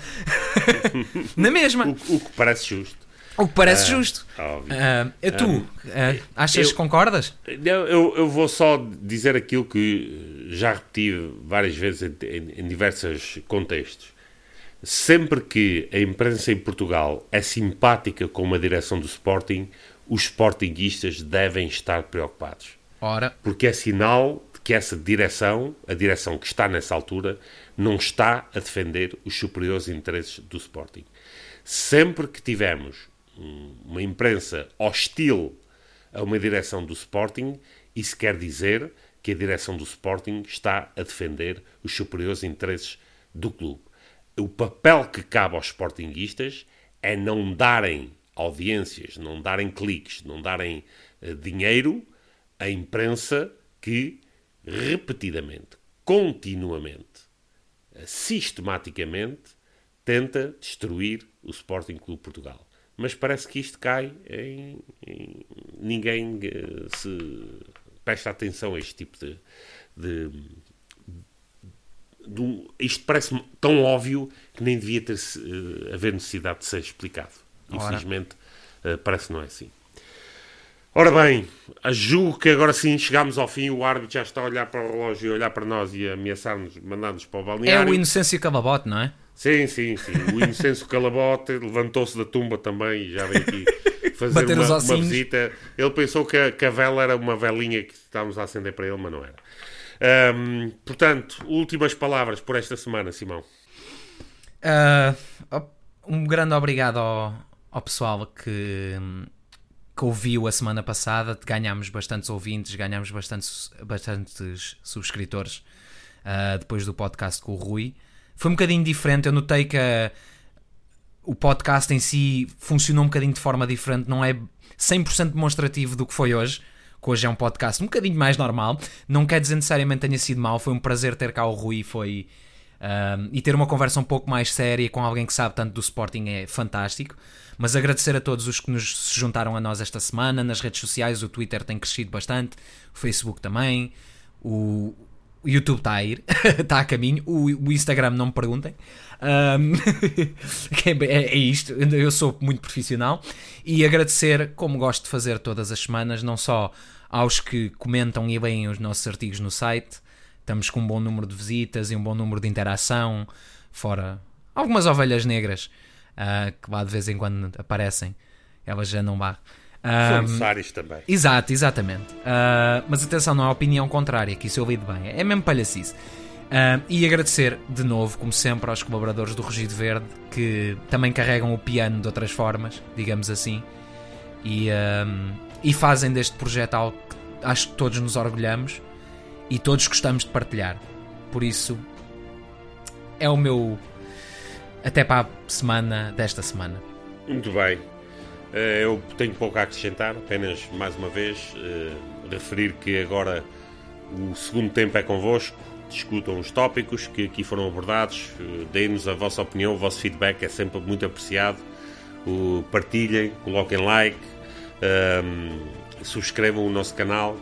[laughs] Na mesma. O, o, que parece justo. O que parece uh, justo. Uh, tu, uh, achas que concordas? Eu, eu, eu, vou só dizer aquilo que já repeti várias vezes em, em, em diversos contextos sempre que a imprensa em Portugal é simpática com uma direção do Sporting, os Sportinguistas devem estar preocupados. Ora. Porque é sinal de que essa direção, a direção que está nessa altura, não está a defender os superiores interesses do Sporting. Sempre que tivermos uma imprensa hostil a uma direção do Sporting, isso quer dizer que a direção do Sporting está a defender os superiores interesses do clube o papel que cabe aos sportinguistas é não darem audiências, não darem cliques, não darem uh, dinheiro à imprensa que repetidamente, continuamente, uh, sistematicamente tenta destruir o Sporting Clube Portugal. Mas parece que isto cai em. em ninguém uh, se presta atenção a este tipo de, de isto parece tão óbvio que nem devia ter haver necessidade de ser explicado. Infelizmente, uh, parece que não é assim. Ora bem, julgo que agora sim chegámos ao fim. O árbitro já está a olhar para o relógio, a olhar para nós e ameaçar-nos, mandar-nos para o balneário. É o Inocêncio Calabote, não é? Sim, sim, sim. O Inocêncio Calabote levantou-se da tumba também e já veio aqui [laughs] fazer uma, uma, visita. Ele pensou que a, que a vela era uma velinha que estávamos a acender para ele, mas não era. Um, portanto, últimas palavras por esta semana, Simão. Uh, um grande obrigado ao, ao pessoal que, que ouviu a semana passada. Ganhámos bastantes ouvintes, ganhámos bastantes, bastantes subscritores uh, depois do podcast com o Rui. Foi um bocadinho diferente. Eu notei que a, o podcast em si funcionou um bocadinho de forma diferente. Não é 100% demonstrativo do que foi hoje que hoje é um podcast um bocadinho mais normal. Não quer dizer necessariamente tenha sido mal, foi um prazer ter cá o Rui foi, um, e ter uma conversa um pouco mais séria com alguém que sabe tanto do Sporting é fantástico. Mas agradecer a todos os que nos se juntaram a nós esta semana nas redes sociais. O Twitter tem crescido bastante, o Facebook também, o, YouTube está a ir, está [laughs] a caminho. O, o, Instagram, não me perguntem. Um, [laughs] é, é, isto, eu sou muito profissional. E agradecer, como gosto de fazer todas as semanas, não só aos que comentam e leem os nossos artigos no site. Estamos com um bom número de visitas e um bom número de interação, fora algumas ovelhas negras uh, que lá de vez em quando aparecem. Elas já não vá. São necessários também. Exato, exatamente. Uh, mas atenção, não há opinião contrária, que isso eu ouvi bem. É mesmo palhacice. Uh, e agradecer de novo, como sempre, aos colaboradores do Rugido Verde que também carregam o piano de outras formas, digamos assim, e, e fazem deste projeto algo que acho que todos nos orgulhamos e todos gostamos de partilhar. Por isso, é o meu. Até para a semana desta semana. Muito bem. Eh, eu tenho pouco a acrescentar, apenas mais uma vez eh, referir que agora o segundo tempo é convosco, discutam os tópicos que aqui foram abordados, uh, deem-nos a vossa opinião, o vosso feedback é sempre muito apreciado. Partilhem, coloquem like, um, subscrevam o nosso canal.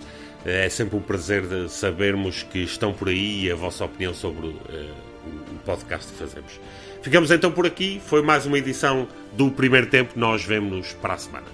É sempre um prazer sabermos que estão por aí e a vossa opinião sobre uh, o podcast que fazemos. Ficamos então por aqui. Foi mais uma edição do primeiro tempo. Nós vemos-nos para a semana.